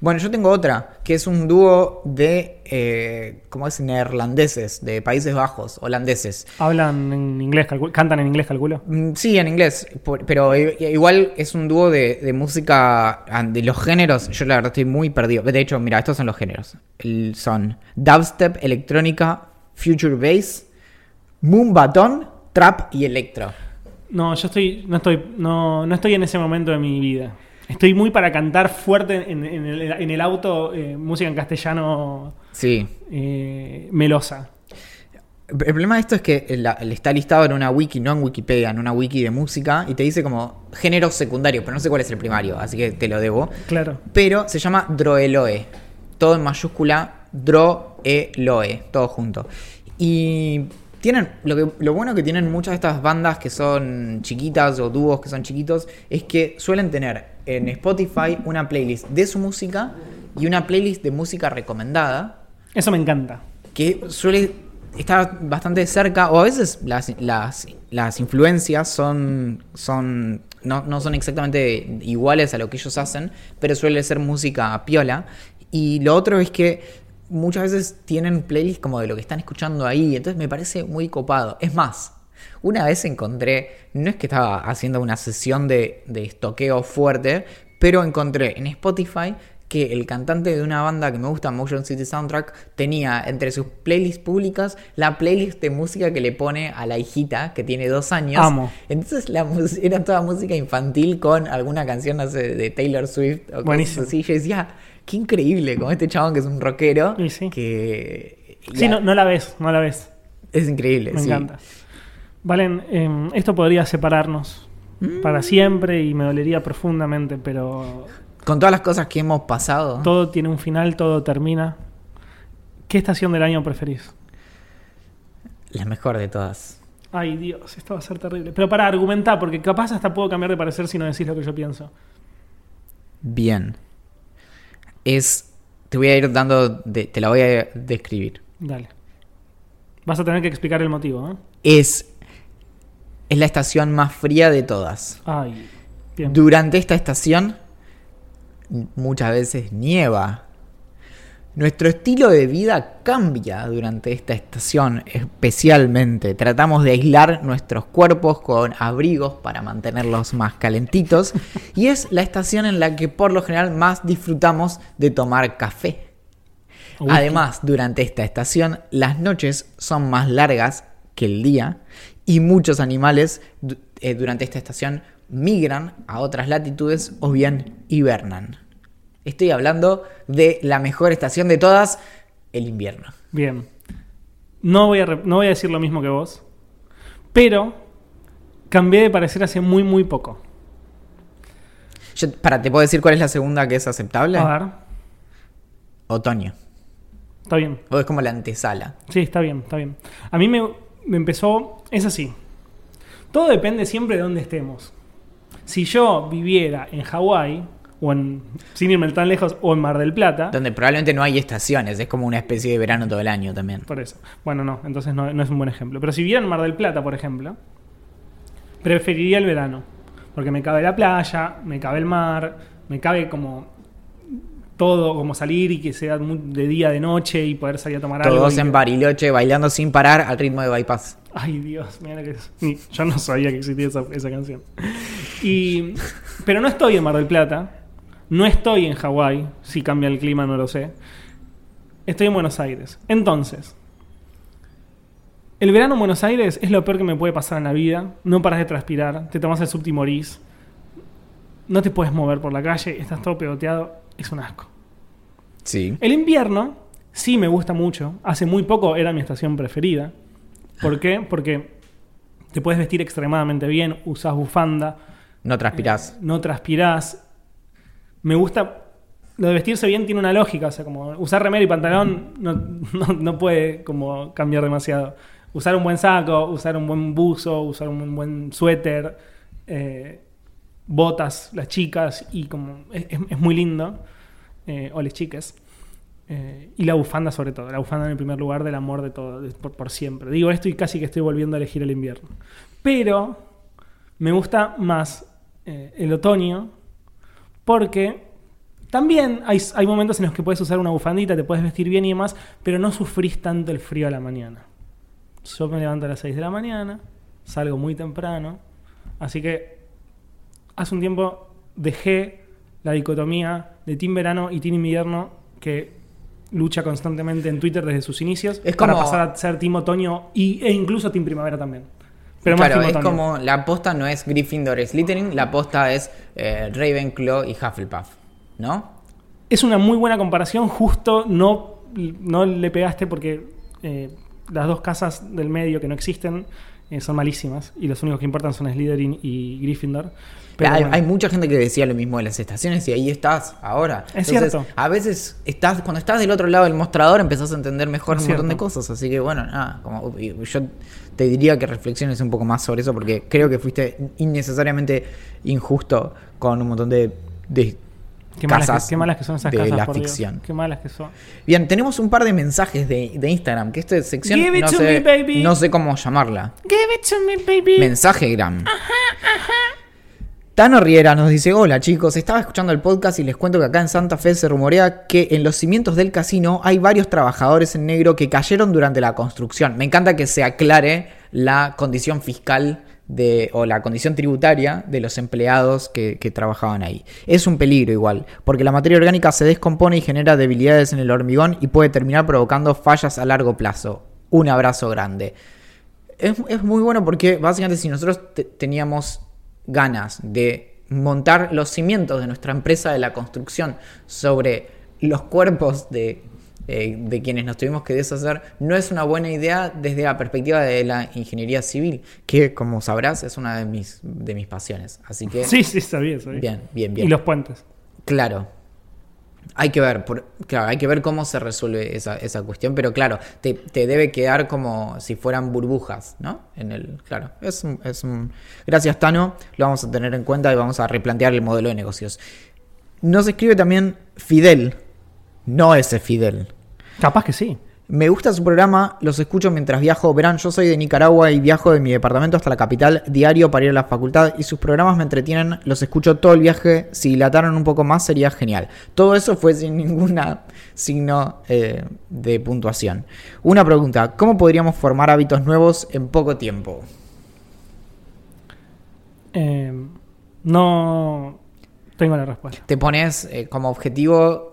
Bueno, yo tengo otra, que es un dúo de, eh, ¿cómo es? Neerlandeses, de Países Bajos, holandeses. Hablan en inglés, cantan en inglés, calculo. Mm, Sí, en inglés, pero igual es un dúo de, de música, ah, de los géneros, yo la verdad estoy muy perdido. De hecho, mira, estos son los géneros. El- son dubstep, electrónica, future bass, moonbaton, trap y electro. No, yo estoy, no estoy, no, no estoy en ese momento de mi vida. Estoy muy para cantar fuerte en, en el, en el auto, eh, música en castellano Sí. eh, melosa. El problema de esto es que la- está listado en una wiki, no en Wikipedia, en una wiki de música, y te dice como género secundario, pero no sé cuál es el primario, así que te lo debo. Claro. Pero se llama Droeloe. Todo en mayúscula, Droeloe, todo junto. Y tienen, lo, que, lo bueno que tienen muchas de estas bandas que son chiquitas o dúos que son chiquitos, es que suelen tener en Spotify una playlist de su música y una playlist de música recomendada Eso me encanta. que suele estar bastante cerca, o a veces las, las, las influencias son, son no, no son exactamente iguales a lo que ellos hacen, pero suele ser música piola. Y lo otro es que muchas veces tienen playlists como de lo que están escuchando ahí, entonces me parece muy copado. Es más, una vez encontré, no es que estaba haciendo una sesión de, de estoqueo fuerte, pero encontré en Spotify que el cantante de una banda que me gusta, Motion City Soundtrack, tenía entre sus playlists públicas la playlist de música que le pone a la hijita que tiene dos años. Amo. Entonces la era toda música infantil con alguna canción no sé, de Taylor Swift o Buenísimo. así. Yo decía, qué increíble, como este chabón que es un rockero. Y sí. Que Sí, no, no la ves, no la ves. es increíble. Me sí. encanta. Valen, em, esto podría separarnos Mm. para siempre y me dolería profundamente, pero Con todas las cosas que hemos pasado. todo tiene un final, todo termina. ¿Qué estación del año preferís? La mejor de todas. Ay, Dios, esto va a ser terrible. Pero para argumentar, porque capaz hasta puedo cambiar de parecer si no decís lo que yo pienso. Bien. Es. Te voy a ir dando. de- te la voy a describir. Dale. Vas a tener que explicar el motivo, ¿eh? Es. Es la estación más fría de todas. Ay, bien. Durante esta estación. Muchas veces nieva. Nuestro estilo de vida cambia durante esta estación, especialmente. Tratamos de aislar nuestros cuerpos con abrigos para mantenerlos más calentitos. y es la estación en la que por lo general más disfrutamos de tomar café. Además, durante esta estación, las noches son más largas que el día y muchos animales eh, durante esta estación migran a otras latitudes o bien hibernan. Estoy hablando de la mejor estación de todas, el invierno. Bien. No voy, a, no voy a decir lo mismo que vos, pero cambié de parecer hace muy, muy poco. Yo, para, ¿te puedo decir cuál es la segunda que es aceptable? A ver, Otoño. está bien. O es como la antesala. Sí, está bien, está bien. A mí me, me empezó, es así. Todo depende siempre de dónde estemos. Si yo viviera en Hawái, o en, sin irme tan lejos, o en Mar del Plata, Donde probablemente no hay estaciones, es como una especie de verano todo el año también. por eso. Bueno, no, entonces no, no es un buen ejemplo. Pero si viviera en Mar del Plata, por ejemplo, preferiría el verano. Porque me cabe la playa, me cabe el mar, me cabe como todo, como salir y que sea de día, de noche y poder salir a tomar algo. Todos en que- Bariloche bailando sin parar al ritmo de bypass. Ay, Dios, mira que yo no sabía que existía esa, esa canción. Y, pero no estoy en Mar del Plata, no estoy en Hawái, si cambia el clima no lo sé. Estoy en Buenos Aires. Entonces, el verano en Buenos Aires es lo peor que me puede pasar en la vida. No paras de transpirar, te tomas el subte y morís. No te puedes mover por la calle, estás todo pegoteado, es un asco. Sí. El invierno sí me gusta mucho. Hace muy poco era mi estación preferida. ¿Por qué? Porque te puedes vestir extremadamente bien, usás bufanda, No transpirás. no transpirás. Me gusta. Lo de vestirse bien tiene una lógica, o sea, como usar remera y pantalón no, no- no puede como cambiar demasiado. Usar un buen saco, usar un buen buzo, usar un buen suéter, eh, botas, las chicas, y como es muy lindo. Eh, o las chicas. Eh, y la bufanda sobre todo, la bufanda en el primer lugar del amor de todo, por siempre. Digo esto y casi que estoy volviendo a elegir el invierno. Pero me gusta más eh, el otoño porque también hay, hay momentos en los que puedes usar una bufandita, te puedes vestir bien y demás, pero no sufrís tanto el frío a la mañana. Yo me levanto a las 6 de la mañana, salgo muy temprano, así que hace un tiempo dejé la dicotomía de Team Verano y Team Invierno que lucha constantemente en Twitter desde sus inicios Es para como- pasar a ser Team Otoño y, e incluso Team Primavera también. Pero más claro, es Otoño. como la aposta no es Gryffindor Slytherin, la aposta es eh, Ravenclaw y Hufflepuff, ¿no? Es una muy buena comparación, justo no, no le pegaste porque eh, las dos casas del medio que no existen eh, son malísimas y los únicos que importan son Slytherin y Gryffindor. Pero hay, bueno. hay mucha gente que decía lo mismo de las estaciones y ahí estás ahora. Es cierto. A veces estás, cuando estás del otro lado del mostrador empezás a entender mejor Es un montón de cosas. Así que bueno, nada, como, yo te diría que reflexiones un poco más sobre eso porque creo que fuiste innecesariamente injusto con un montón de, de Qué malas, casas que, qué malas que son esas de casas, la por Dios. ficción. Qué malas que son. Bien, tenemos un par de mensajes de, de Instagram, que esta sección Give it no to sé, me, baby. no sé cómo llamarla. Give it to me, baby. Mensajegram. Tano Riera nos dice, hola chicos, estaba escuchando el podcast y les cuento que acá en Santa Fe se rumorea que en los cimientos del casino hay varios trabajadores en negro que cayeron durante la construcción. Me encanta que se aclare la condición fiscal o la condición tributaria de los empleados que, trabajaban ahí. Es un peligro igual, porque la materia orgánica se descompone y genera debilidades en el hormigón y puede terminar provocando fallas a largo plazo. Un abrazo grande. Es, es muy bueno porque básicamente si nosotros te- teníamos ganas de montar los cimientos de nuestra empresa de la construcción sobre los cuerpos de, eh, de quienes nos tuvimos que deshacer, no es una buena idea desde la perspectiva de la ingeniería civil, que como sabrás es una de mis, de mis pasiones. Así que, Sí, sí, sabía, sabía. bien, bien, bien. Y los puentes. Claro. Hay que ver, por- claro, hay que ver cómo se resuelve esa, esa cuestión, pero claro, te, te debe quedar como si fueran burbujas, ¿no? En el, claro, es un, es un- Gracias, Tano, lo vamos a tener en cuenta y vamos a replantear el modelo de negocios. Nos escribe también Fidel, no ese Fidel. Capaz que sí. Me gusta su programa, los escucho mientras viajo. Verán, yo soy de Nicaragua y viajo de mi departamento hasta la capital diario para ir a la facultad y sus programas me entretienen, los escucho todo el viaje. Si dilataron un poco más sería genial. Todo eso fue sin ningún signo eh, de puntuación. Una pregunta, ¿cómo podríamos formar hábitos nuevos en poco tiempo? Eh, no tengo la respuesta. Te pones eh, como objetivo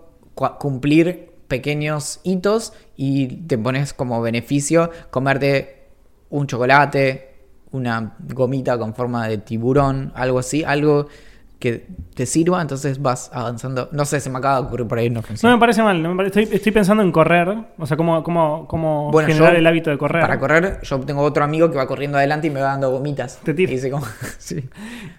cumplir pequeños hitos y te pones como beneficio comerte un chocolate, una gomita con forma de tiburón, algo así, algo que te sirva, entonces vas avanzando. No sé, se me acaba de ocurrir por ahí, no No me parece mal, no me estoy, estoy pensando en correr, o sea, cómo, cómo, cómo Bueno, generar yo, el hábito de correr. Para correr, yo tengo otro amigo que va corriendo adelante y me va dando gomitas. Te tira. Y dice como- sí.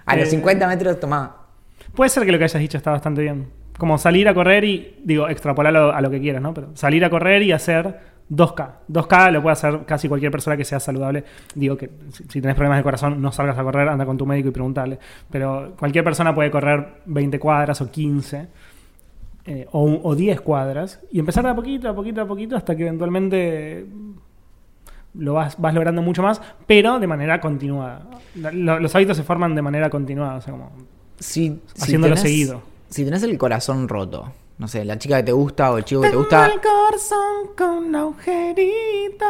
A los Eh, 50 metros tomaba. Puede ser que lo que hayas dicho está bastante bien. Como salir a correr y, digo, extrapolarlo a lo que quieras, ¿no? Pero salir a correr y hacer 2K. 2K lo puede hacer casi cualquier persona que sea saludable. Digo que si, tenés problemas de corazón, no salgas a correr, anda con tu médico y preguntarle. Pero cualquier persona puede correr 20 cuadras o 15 eh, o, o 10 cuadras y empezar de a poquito, a poquito, a poquito hasta que eventualmente lo vas, vas logrando mucho más, pero de manera continuada. Lo- los hábitos se forman de manera continuada, o sea, como Si, si haciéndolo tenés- seguido. Si tenés el corazón roto, no sé, la chica que te gusta o el chico que te gusta, el corazón con agujeritos.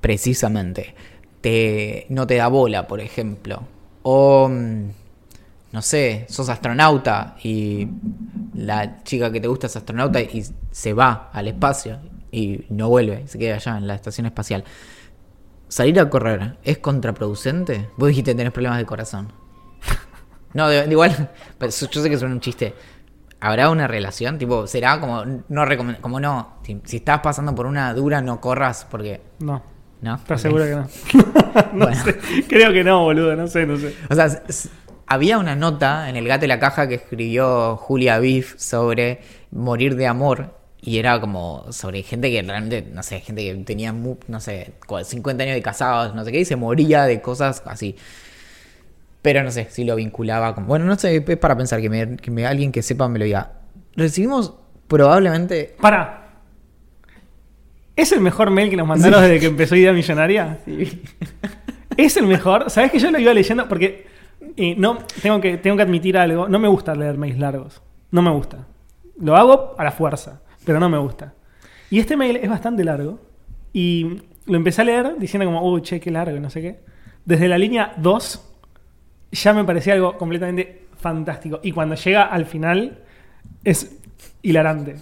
precisamente, te, no te da bola, por ejemplo. O, mm, no sé, sos astronauta y la chica que te gusta es astronauta y se va al espacio y no vuelve, se queda allá en la estación espacial. Salir a correr es contraproducente. Vos dijiste que tenés problemas de corazón. No, de, de igual, pero yo sé que suena un chiste. ¿Habrá una relación? Tipo, será como no como no, si, si estás pasando por una dura no corras porque No, no. ¿estás Ok. seguro que no? no Bueno. sé. Creo que no, boludo, no sé, no sé. O sea, había una nota en el gato y la caja que escribió Julia Biff sobre morir de amor. Y era como sobre gente que realmente, no sé, gente que tenía, no sé, cua- 50 años de casados, no sé qué, y se moría de cosas así. Pero no sé si lo vinculaba con. Bueno, no sé, es para pensar que, me, que me- alguien que sepa me lo diga. Recibimos probablemente. Para. ¿Es el mejor mail que nos mandaron desde que empezó Idea Millonaria? Es el mejor. ¿Sabes que yo lo iba leyendo? Porque eh, no, tengo, que, tengo que admitir algo. No me gusta leer mails largos. No me gusta. Lo hago a la fuerza, pero no me gusta. Y este mail es bastante largo. Y lo empecé a leer diciendo como, uy, che, qué largo, y no sé qué. Desde la línea 2 ya me parecía algo completamente fantástico. Y cuando llega al final es hilarante.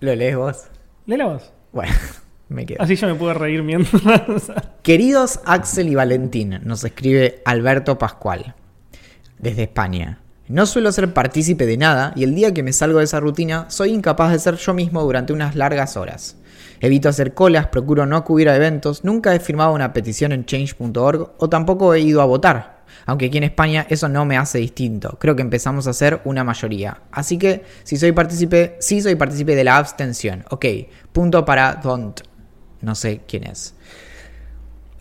¿Lo lees vos? Léela vos. Bueno, me quedo. Así yo me puedo reír mientras. Queridos Axel y Valentín, nos escribe Alberto Pascual, desde España. No suelo ser partícipe de nada y el día que me salgo de esa rutina soy incapaz de ser yo mismo durante unas largas horas. Evito hacer colas, procuro no acudir a eventos, nunca he firmado una petición en change.org o tampoco he ido a votar. Aunque aquí en España eso no me hace distinto. Creo que empezamos a ser una mayoría. Así que si soy partícipe, sí soy partícipe de la abstención. Ok, punto para don't. No sé quién es.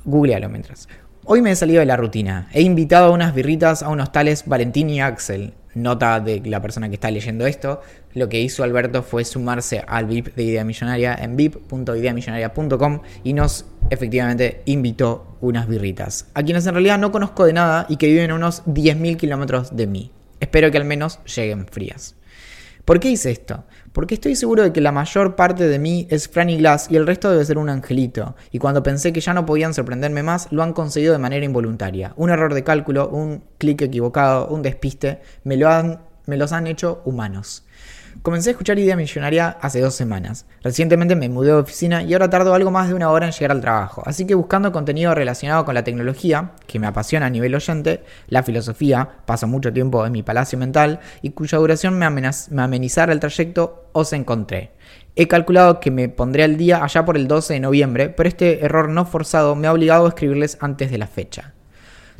Googlealo mientras. Hoy me he salido de la rutina. He invitado a unas birritas a unos tales Valentín y Axel. Nota de la persona que está leyendo esto. Lo que hizo Alberto fue sumarse al VIP de Idea Millonaria en vip.ideamillonaria.com y nos efectivamente invitó unas birritas. A quienes en realidad no conozco de nada y que viven a unos 10.000 kilómetros de mí. Espero que al menos lleguen frías. ¿Por qué hice esto? Porque estoy seguro de que la mayor parte de mí es Franny Glass y el resto debe ser un angelito. Y cuando pensé que ya no podían sorprenderme más, lo han conseguido de manera involuntaria. Un error de cálculo, un clic equivocado, un despiste, me, lo han, me los han hecho humanos. Comencé a escuchar Idea Millonaria hace dos semanas. Recientemente me mudé de oficina y ahora tardo algo más de una hora en llegar al trabajo. Así que buscando contenido relacionado con la tecnología, que me apasiona a nivel oyente, la filosofía, paso mucho tiempo en mi palacio mental y cuya duración me, me amenizara el trayecto, os encontré. He calculado que me pondré al día allá por el 12 de noviembre, pero este error no forzado me ha obligado a escribirles antes de la fecha.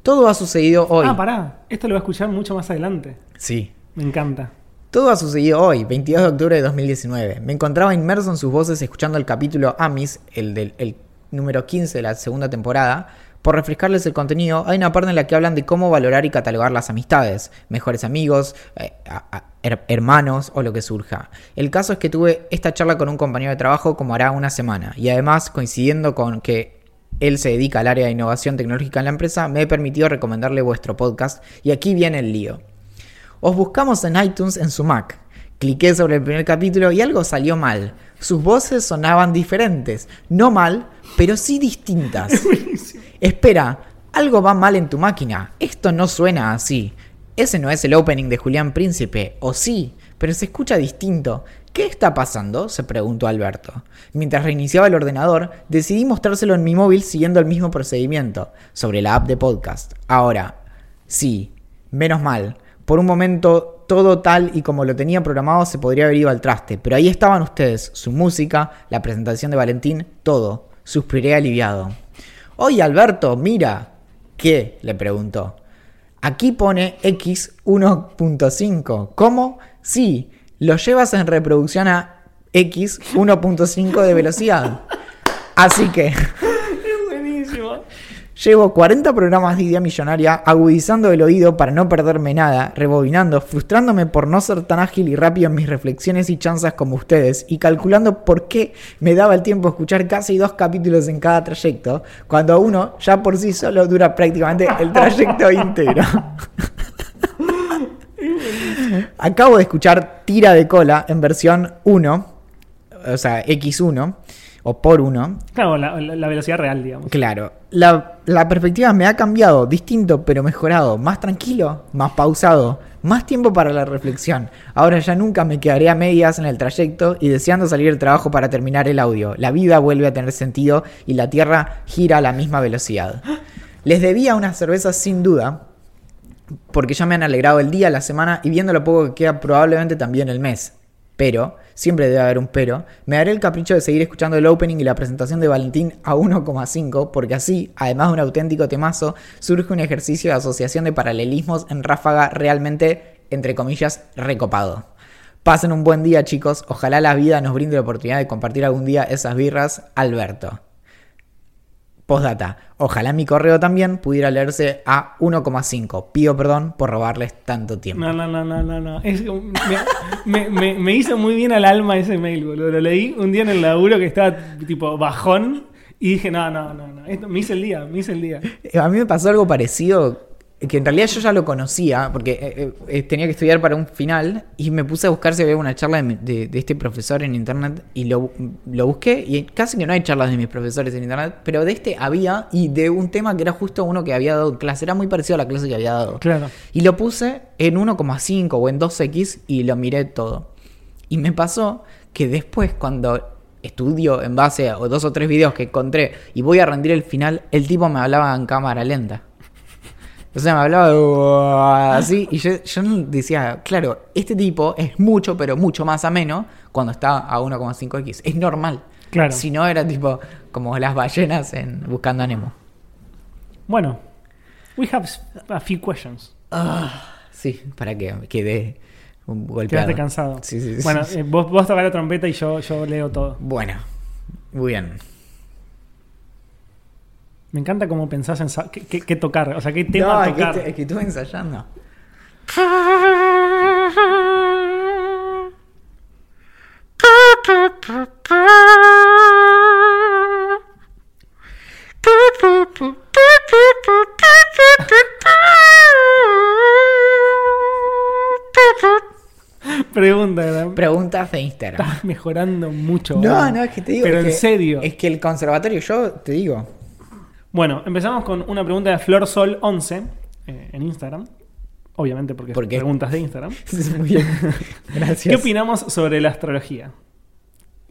Todo ha sucedido hoy. Ah, pará. Esto lo voy a escuchar mucho más adelante. Sí, Me encanta. Todo ha sucedido hoy, 22 de octubre de 2019. Me encontraba inmerso en sus voces escuchando el capítulo Amis, el del el número 15 de la segunda temporada. Por refrescarles el contenido, hay una parte en la que hablan de cómo valorar y catalogar las amistades, mejores amigos, eh, hermanos o lo que surja. El caso es que tuve esta charla con un compañero de trabajo como hará una semana, y además coincidiendo con que él se dedica al área de innovación tecnológica en la empresa, me he permitido recomendarle vuestro podcast, y aquí viene el lío. Os buscamos en iTunes en su Mac. Cliqué sobre el primer capítulo y algo salió mal. Sus voces sonaban diferentes. No mal, pero sí distintas. Espera, algo va mal en tu máquina. Esto no suena así. Ese no es el opening de Julián Príncipe, o sí, pero se escucha distinto. ¿Qué está pasando? se preguntó Alberto. Mientras reiniciaba el ordenador, decidí mostrárselo en mi móvil siguiendo el mismo procedimiento, sobre la app de podcast. Ahora, sí, menos mal. Por un momento, todo tal y como lo tenía programado se podría haber ido al traste, pero ahí estaban ustedes, su música, la presentación de Valentín, todo. Suspiré aliviado. Oye, Alberto, mira. ¿Qué? le preguntó. Aquí pone X1.5. ¿Cómo? Sí, lo llevas en reproducción a X 1.5 de velocidad. Así que. llevo 40 programas de idea millonaria agudizando el oído para no perderme nada, rebobinando, frustrándome por no ser tan ágil y rápido en mis reflexiones y chanzas como ustedes, y calculando por qué me daba el tiempo escuchar casi dos capítulos en cada trayecto, cuando uno ya por sí solo dura prácticamente el trayecto íntegro. Acabo de escuchar Tira de Cola en versión 1, o sea, X1, o por 1. Claro, la, velocidad real, digamos. Claro, la, la perspectiva me ha cambiado, distinto pero mejorado, más tranquilo, más pausado, más tiempo para la reflexión. Ahora ya nunca me quedaré a medias en el trayecto y deseando salir del trabajo para terminar el audio. La vida vuelve a tener sentido y la Tierra gira a la misma velocidad. Les debía unas cervezas sin duda, porque ya me han alegrado el día, la semana y viendo lo poco que queda probablemente también el mes. Pero, siempre debe haber un pero, me daré el capricho de seguir escuchando el opening y la presentación de Valentín a 1,5 porque así, además de un auténtico temazo, surge un ejercicio de asociación de paralelismos en ráfaga realmente, entre comillas, recopado. Pasen un buen día chicos, ojalá la vida nos brinde la oportunidad de compartir algún día esas birras, Alberto. Postdata. Ojalá mi correo también pudiera leerse a 1,5. Pido perdón por robarles tanto tiempo. No, no, no, no, no. no. Es me, me- me- me hizo muy bien al alma ese mail, boludo. Lo leí un día en el laburo que estaba tipo bajón y dije, no, no, no, no. Esto, me hice el día, me hice el día. A mí me pasó algo parecido, que en realidad yo ya lo conocía, porque eh, eh, tenía que estudiar para un final y me puse a buscar si había una charla de, de- de este profesor en internet y lo, lo busqué y casi que no hay charlas de mis profesores en internet, pero de este había y de un tema que era justo uno que había dado clase, era muy parecido a la clase que había dado. Claro. Y lo puse en 1,5 o en 2x y lo miré todo. Y me pasó que después cuando estudio en base a dos o tres videos que encontré y voy a rendir el final, el tipo me hablaba en cámara lenta. O sea, me hablaba "Uah", así y yo, yo decía, claro, este tipo es mucho, pero mucho más ameno cuando está a 1,5x. Es normal. Claro. Si no, era tipo como las ballenas en Buscando a Nemo. Bueno, we have a few questions. Sí, para que quede un golpeado. Quedaste cansado. Sí, sí, sí. Bueno, eh, vos, vos tocás la trompeta y yo, yo leo todo. Bueno, muy bien. Me encanta cómo pensás en qué, qué- qué tocar, o sea, qué tema No, es que, tocar. es que estuve ensayando. Pregunta, ¿verdad? Preguntas de Instagram. Estás mejorando mucho. No, no, es que te digo. Pero en que- serio. Es que el conservatorio, yo te digo. Bueno, empezamos con una pregunta de FlorSol11 eh, en Instagram. Obviamente porque ¿Por qué? preguntas de Instagram. Muy bien. Gracias. ¿Qué opinamos sobre la astrología?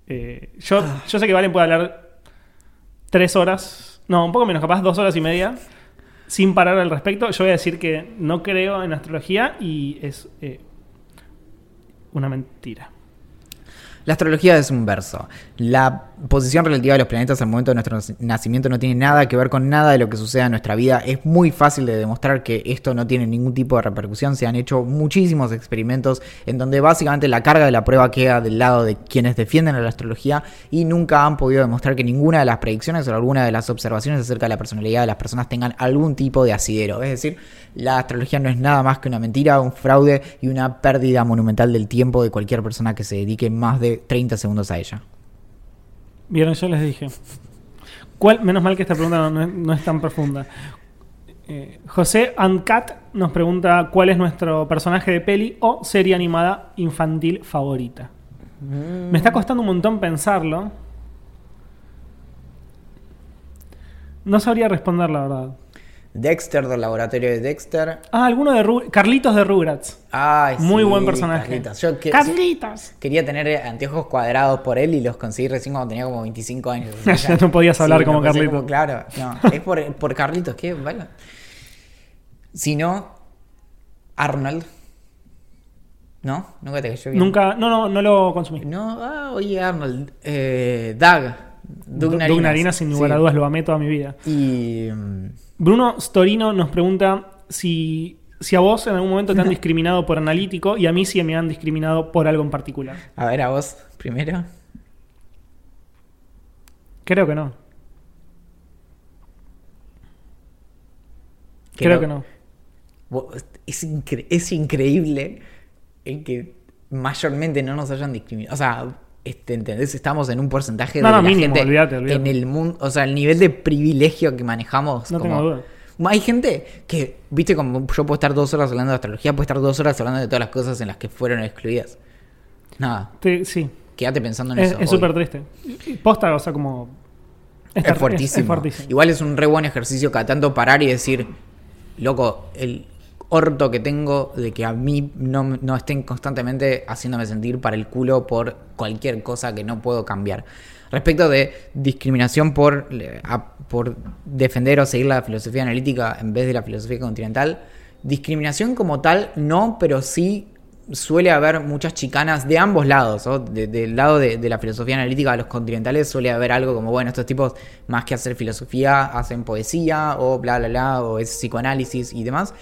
Eh, yo, yo sé que Valen puede hablar tres horas, no, un poco menos, capaz dos horas y media, sin parar al respecto. Yo voy a decir que no creo en astrología y es eh, una mentira. La astrología es un verso. La posición relativa de los planetas al momento de nuestro nacimiento no tiene nada que ver con nada de lo que suceda en nuestra vida. Es muy fácil de demostrar que esto no tiene ningún tipo de repercusión. Se han hecho muchísimos experimentos en donde básicamente la carga de la prueba queda del lado de quienes defienden a la astrología y nunca han podido demostrar que ninguna de las predicciones o alguna de las observaciones acerca de la personalidad de las personas tengan algún tipo de asidero. Es decir, la astrología no es nada más que una mentira, un fraude y una pérdida monumental del tiempo de cualquier persona que se dedique más de 30 segundos a ella. Vieron, yo les dije. ¿Cuál, menos mal que esta pregunta no, es, no es tan profunda. Eh, José Ancat nos pregunta cuál es nuestro personaje de peli o serie animada infantil favorita. Me está costando un montón pensarlo. No sabría responder la verdad. Dexter del laboratorio de Dexter. Ah, alguno de Ru- Carlitos de Rugrats. Ay, Muy sí, buen personaje. Carlitos. Yo que- Carlitos. quería tener anteojos cuadrados por él y los conseguí recién cuando tenía como 25 años. Ya no podías hablar como no Carlitos. claro, no, es por, por Carlitos, ¿qué? Vale. Si no, Arnold. ¿No? Nunca te cayó bien. Nunca, no, no, no lo consumí. No, ah, oye, Arnold. Eh, Doug. Doug Doug Narinas. Narinas, sin lugar Sí. a dudas, lo amé toda mi vida. Y. Bruno Storino nos pregunta si, si a vos en algún momento te han discriminado por analítico y a mí si me han discriminado por algo en particular. A ver, a vos primero. Creo que no. Creo que no. Es, incre- es increíble el que mayormente no nos hayan discriminado. O sea, este, ¿entendés? Estamos en un porcentaje No, de no, la mínimo, gente en el mundo. O sea, el nivel de privilegio que manejamos. No como- tengo duda. Hay gente que, viste, como yo puedo estar dos horas hablando de astrología, puedo estar dos horas hablando de todas las cosas en las que fueron excluidas. Nada, Te- sí, quédate pensando en es eso. es súper triste. Posta, o sea, como... Es, ter- fuertísimo. es fuertísimo. Igual es un re buen ejercicio cada tanto parar y decir, loco, el orto que tengo de que a mí no, no estén constantemente haciéndome sentir para el culo por cualquier cosa que no puedo cambiar. Respecto de discriminación por, a- por defender o seguir la filosofía analítica en vez de la filosofía continental, discriminación como tal no, pero sí suele haber muchas chicanas de ambos lados, ¿no? De- del lado de, de la filosofía analítica de los continentales suele haber algo como, bueno, estos tipos más que hacer filosofía hacen poesía o bla, bla, bla, o es psicoanálisis y demás.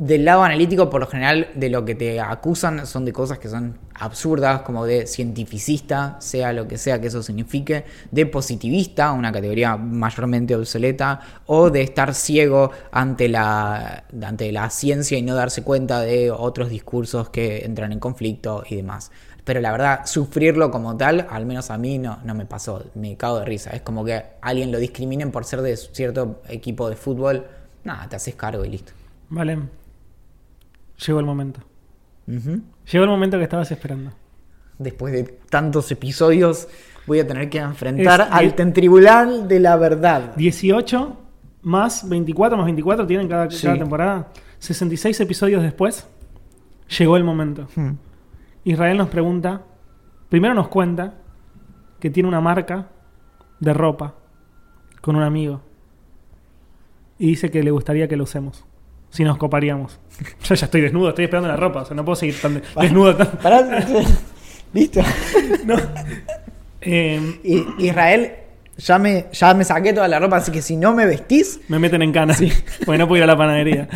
Del lado analítico, por lo general, de lo que te acusan son de cosas que son absurdas, como de cientificista, sea lo que sea que eso signifique, de positivista, una categoría mayormente obsoleta, o de estar ciego ante la, ante la ciencia y no darse cuenta de otros discursos que entran en conflicto y demás. Pero la verdad, sufrirlo como tal, al menos a mí no, no me pasó, me cago de risa. Es como que alguien lo discriminen por ser de cierto equipo de fútbol, nada, te haces cargo y listo. Vale. Llegó el momento. Llegó el momento que estabas esperando. Después de tantos episodios, voy a tener que enfrentar Es- al tribunal de la verdad. 18 más 24 más 24 tienen cada, Sí. cada temporada. 66 episodios después, llegó el momento. Hmm. Israel nos pregunta, primero nos cuenta que tiene una marca de ropa con un amigo. Y dice que le gustaría que lo usemos. Si nos coparíamos. Yo ya estoy desnudo, estoy esperando la ropa. O sea, no puedo seguir tan de- desnudo. tan- Pará. Listo. Eh, I- Israel, ya me, ya me saqué toda la ropa, así que si no me vestís, me meten en cana. Porque no puedo ir a la panadería.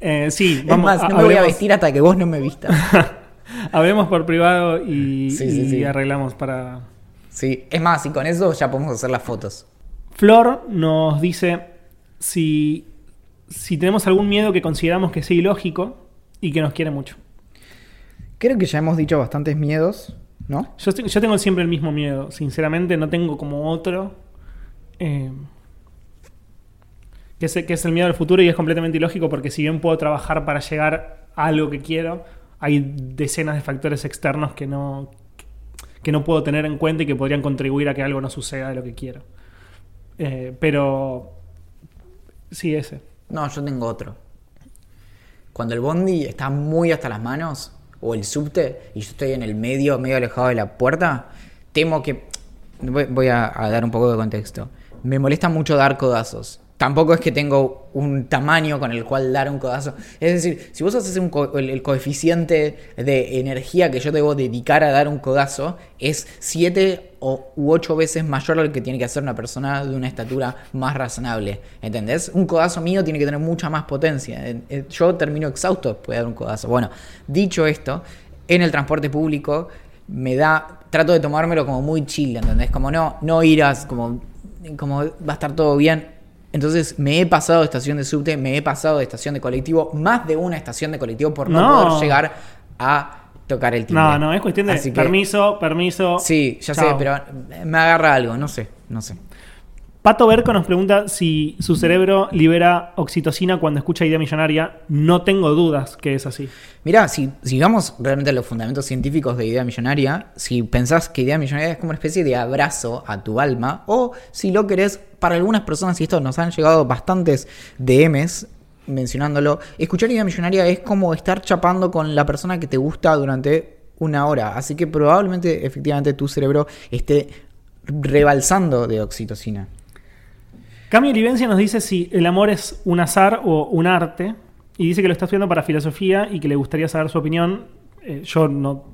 Eh, sí, es vamos más, a- no me voy a vestir hasta que vos no me vistas. Hablemos por privado y, Sí, sí, y sí. arreglamos para. Sí, es más, y con eso ya podemos hacer las fotos. Flor nos dice si, si tenemos algún miedo que consideramos que sea ilógico y que nos quiere mucho. Creo que ya hemos dicho bastantes miedos, ¿no? Yo, tengo siempre el mismo miedo, sinceramente no tengo como otro. eh, que, es, que es el miedo al futuro y es completamente ilógico porque si bien puedo trabajar para llegar a algo que quiero, hay decenas de factores externos que no, que no puedo tener en cuenta y que podrían contribuir a que algo no suceda de lo que quiero. Eh, pero sí, ese. No, yo tengo otro. Cuando el bondi está muy hasta las manos, o el subte, y yo estoy en el medio, medio alejado de la puerta, temo que... Voy, a dar un poco de contexto. Me molesta mucho dar codazos. Tampoco es que tengo un tamaño con el cual dar un codazo. Es decir, si vos haces un el, coeficiente de energía que yo debo dedicar a dar un codazo, es 7 o, u 8 veces mayor al que tiene que hacer una persona de una estatura más razonable. ¿Entendés? Un codazo mío tiene que tener mucha más potencia. Yo termino exhausto después de dar un codazo. Bueno, dicho esto, en el transporte público me da. Trato de tomármelo como muy chill, ¿entendés? Como no, no irás, como, como va a estar todo bien. Entonces me he pasado de estación de subte, me he pasado de estación de colectivo, más de una estación de colectivo por no, No. poder llegar a tocar el timbre. No, no, es cuestión de Así que- permiso, permiso. Sí, ya sé, pero me agarra algo, no sé, no sé. Pato Berco nos pregunta si su cerebro libera oxitocina cuando escucha idea millonaria. No tengo dudas que es así. Mirá, si, si vamos realmente los fundamentos científicos de idea millonaria, si pensás que idea millonaria es como una especie de abrazo a tu alma, o si lo querés, para algunas personas, y esto nos han llegado bastantes DMs mencionándolo, escuchar idea millonaria es como estar chapando con la persona que te gusta durante una hora. Así que probablemente, efectivamente, tu cerebro esté rebalsando de oxitocina. Cami Olivencia nos dice si el amor es un azar o un arte. Y dice que lo está estudiando para filosofía y que le gustaría saber su opinión. Eh, yo no.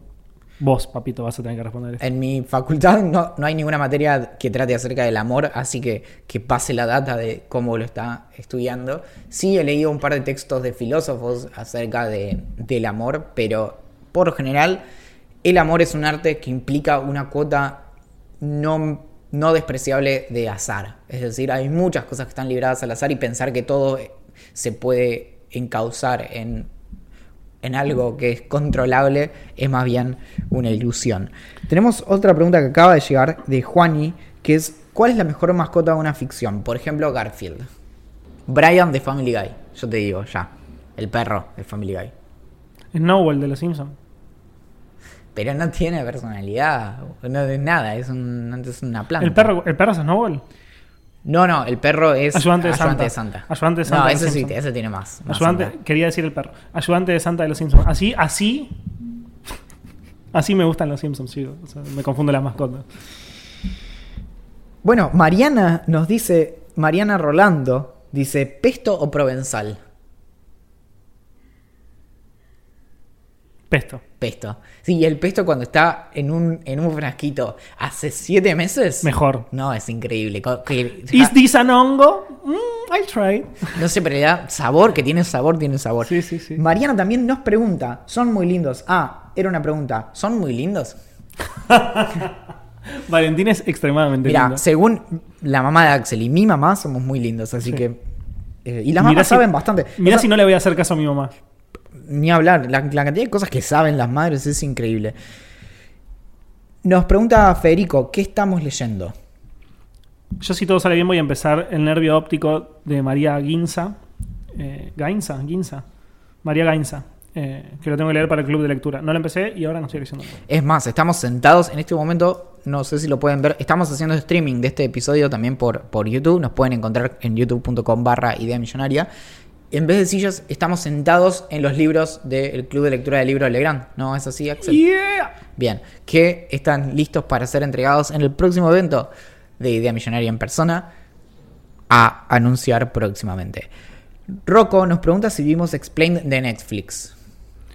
Vos, papito, vas a tener que responder esto. En mi facultad no, no hay ninguna materia que trate acerca del amor, así que que pase la data de cómo lo está estudiando. Sí he leído un par de textos de filósofos acerca de, del amor, pero por general el amor es un arte que implica una cuota no, no despreciable de azar. Es decir, hay muchas cosas que están libradas al azar y pensar que todo se puede encauzar en, en algo que es controlable es más bien una ilusión. Tenemos otra pregunta que acaba de llegar de Juani, que es ¿cuál es la mejor mascota de una ficción? Por ejemplo, Garfield. Brian de Family Guy, yo te digo ya. El perro de Family Guy. Snowball de los Simpsons. Pero no tiene personalidad, no es nada, es, un, es una planta. ¿El perro, ¿El perro es Snowball? No, no, el perro es Ayudante de Santa. de Santa. Ayudante de Santa No, de sí, ese tiene más. más Ayudante, quería decir el perro. Ayudante de Santa de los Simpsons. Así, así. Así me gustan los Simpsons. O sea, me confundo las mascotas. Bueno, Mariana nos dice, Mariana Rolando, dice, ¿pesto o provenzal? Pesto. Pesto. Sí, el pesto cuando está en un, en un frasquito hace siete meses. Mejor. No, es increíble. Que- ¿Is this an hongo? Mm, I'll try. no sé, pero le da sabor, que tiene sabor, tiene sabor. Sí, sí, sí. Mariana también nos pregunta, ¿son muy lindos? Ah, era una pregunta, ¿son muy lindos? Valentín es extremadamente Mira, lindo. según la mamá de Axel y mi mamá somos muy lindos, así Sí. que... eh, y las mamás si- saben bastante. Sea, si no le voy a hacer caso a mi mamá. Ni hablar, la, la cantidad de cosas que saben las madres es increíble. Nos pregunta Federico, ¿qué estamos leyendo? Yo, si todo sale bien, voy a empezar El nervio óptico de María Guinza. Eh, Gainza, Guinza. María Gainza. eh, que lo tengo que leer para el club de lectura. No lo empecé y ahora no estoy leyendo. Es más, estamos sentados en este momento, no sé si lo pueden ver, estamos haciendo streaming de este episodio también por, por YouTube, nos pueden encontrar en youtube.com barra idea millonaria. En vez de sillas, estamos sentados en los libros del Club de Lectura del Libro de Legrand, ¿no es así, Axel? ¡Yeah! Bien, que están listos para ser entregados en el próximo evento de Idea Millonaria en persona a anunciar próximamente. Rocco nos pregunta si vimos Explained de Netflix.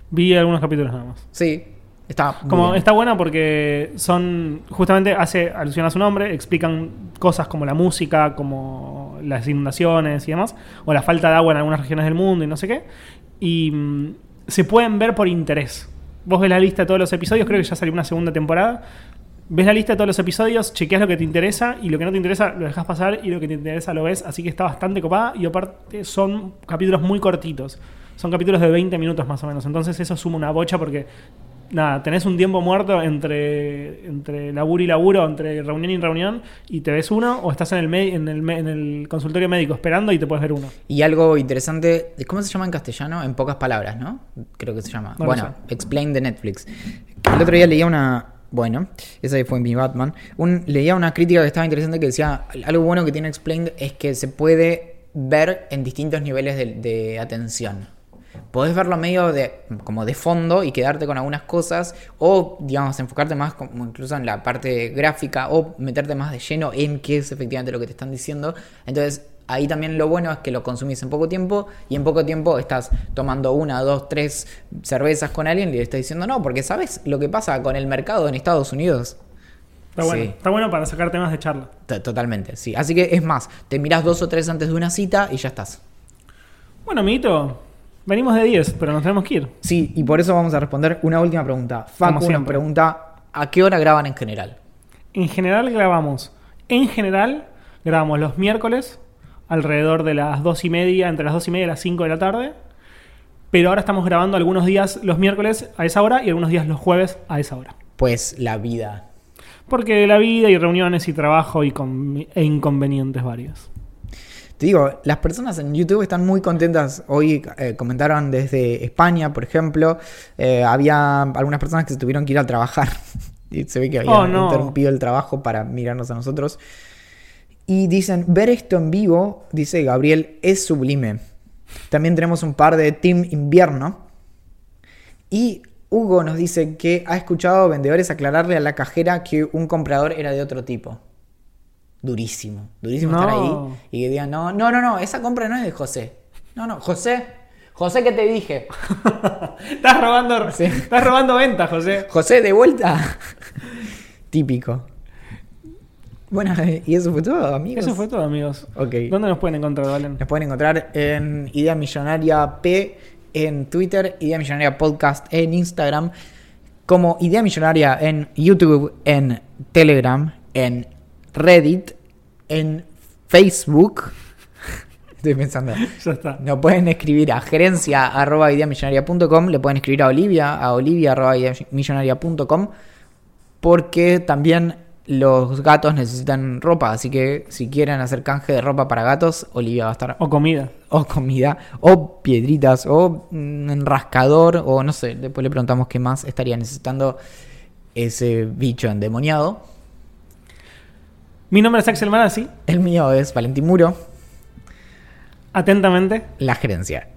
Vi algunos capítulos nada más. Sí, está Como bien. está buena porque son justamente hace alusión a su nombre, explican cosas como la música, como las inundaciones y demás, o la falta de agua en algunas regiones del mundo y no sé qué. Y mm, se pueden ver por interés. Vos ves la lista de todos los episodios, creo que ya salió una segunda temporada. Ves la lista de todos los episodios, chequeas lo que te interesa y lo que no te interesa lo dejas pasar y lo que te interesa lo ves. Así que está bastante copada y aparte son capítulos muy cortitos. Son capítulos de 20 minutos más o menos. Entonces eso suma una bocha porque nada, tenés un tiempo muerto entre, entre laburo y laburo, entre reunión y reunión, y te ves uno, o estás en el, me- en el, me- en el consultorio médico esperando y te puedes ver uno. Y algo interesante, ¿cómo se llama en castellano? En pocas palabras, ¿no? Creo que se llama. No bueno. Explain de Netflix. El otro día leía una. Bueno, esa fue mi Batman. Un, leía una crítica que estaba interesante que decía: algo bueno que tiene Explained es que se puede ver en distintos niveles de, de atención. Podés verlo medio de, como de fondo y quedarte con algunas cosas, o digamos, enfocarte más como incluso en la parte gráfica, o meterte más de lleno en qué es efectivamente lo que te están diciendo. Entonces, ahí también lo bueno es que lo consumís en poco tiempo, y en poco tiempo estás tomando una, dos, tres cervezas con alguien y le estás diciendo no, porque sabes lo que pasa con el mercado en Estados Unidos. Está bueno, Sí. está bueno para sacar temas de charla. T- Totalmente, sí. Así que es más, te mirás dos o tres antes de una cita y ya estás. Bueno, amiguito, venimos de 10, pero nos tenemos que ir. Sí, y por eso vamos a responder una última pregunta. Facu nos pregunta, ¿a qué hora graban en general? En general grabamos. En general grabamos los miércoles alrededor de las 2 y media, entre las 2 y media y las 5 de la tarde. Pero ahora estamos grabando algunos días los miércoles a esa hora y algunos días los jueves a esa hora. Pues la vida. Porque la vida y reuniones y trabajo y e inconvenientes varios. Te digo, las personas en YouTube están muy contentas. Hoy eh, comentaron desde España, por ejemplo. eh, había algunas personas que se tuvieron que ir a trabajar. y se ve que habían Oh, no. interrumpido el trabajo para mirarnos a nosotros. Y dicen, ver esto en vivo, dice Gabriel, es sublime. También tenemos un par de Team Invierno. Y Hugo nos dice que ha escuchado vendedores aclararle a la cajera que un comprador era de otro tipo. Durísimo, durísimo estar ahí y que digan, no, no, no, no, esa compra no es de José. No, no, José, José, ¿qué te dije? Estás robando, Sí. estás robando ventas, José. José, de vuelta. Típico. Bueno, y eso fue todo, amigos. Eso fue todo, amigos. Ok. ¿Dónde nos pueden encontrar, Valen? Nos pueden encontrar en Idea Millonaria P en Twitter, Idea Millonaria Podcast en Instagram, como Idea Millonaria en YouTube, en Telegram, en Reddit, en Facebook. Estoy pensando. Ya está. Nos pueden escribir a gerencia arroba le pueden escribir a Olivia, a olivia arroba porque también los gatos necesitan ropa, así que si quieren hacer canje de ropa para gatos, Olivia va a estar O comida. o comida, o piedritas, o mm, enrascador, o no sé, después le preguntamos qué más estaría necesitando ese bicho endemoniado. Mi nombre es Axel Manassi. El mío es Valentín Muro, Atentamente. la gerencia.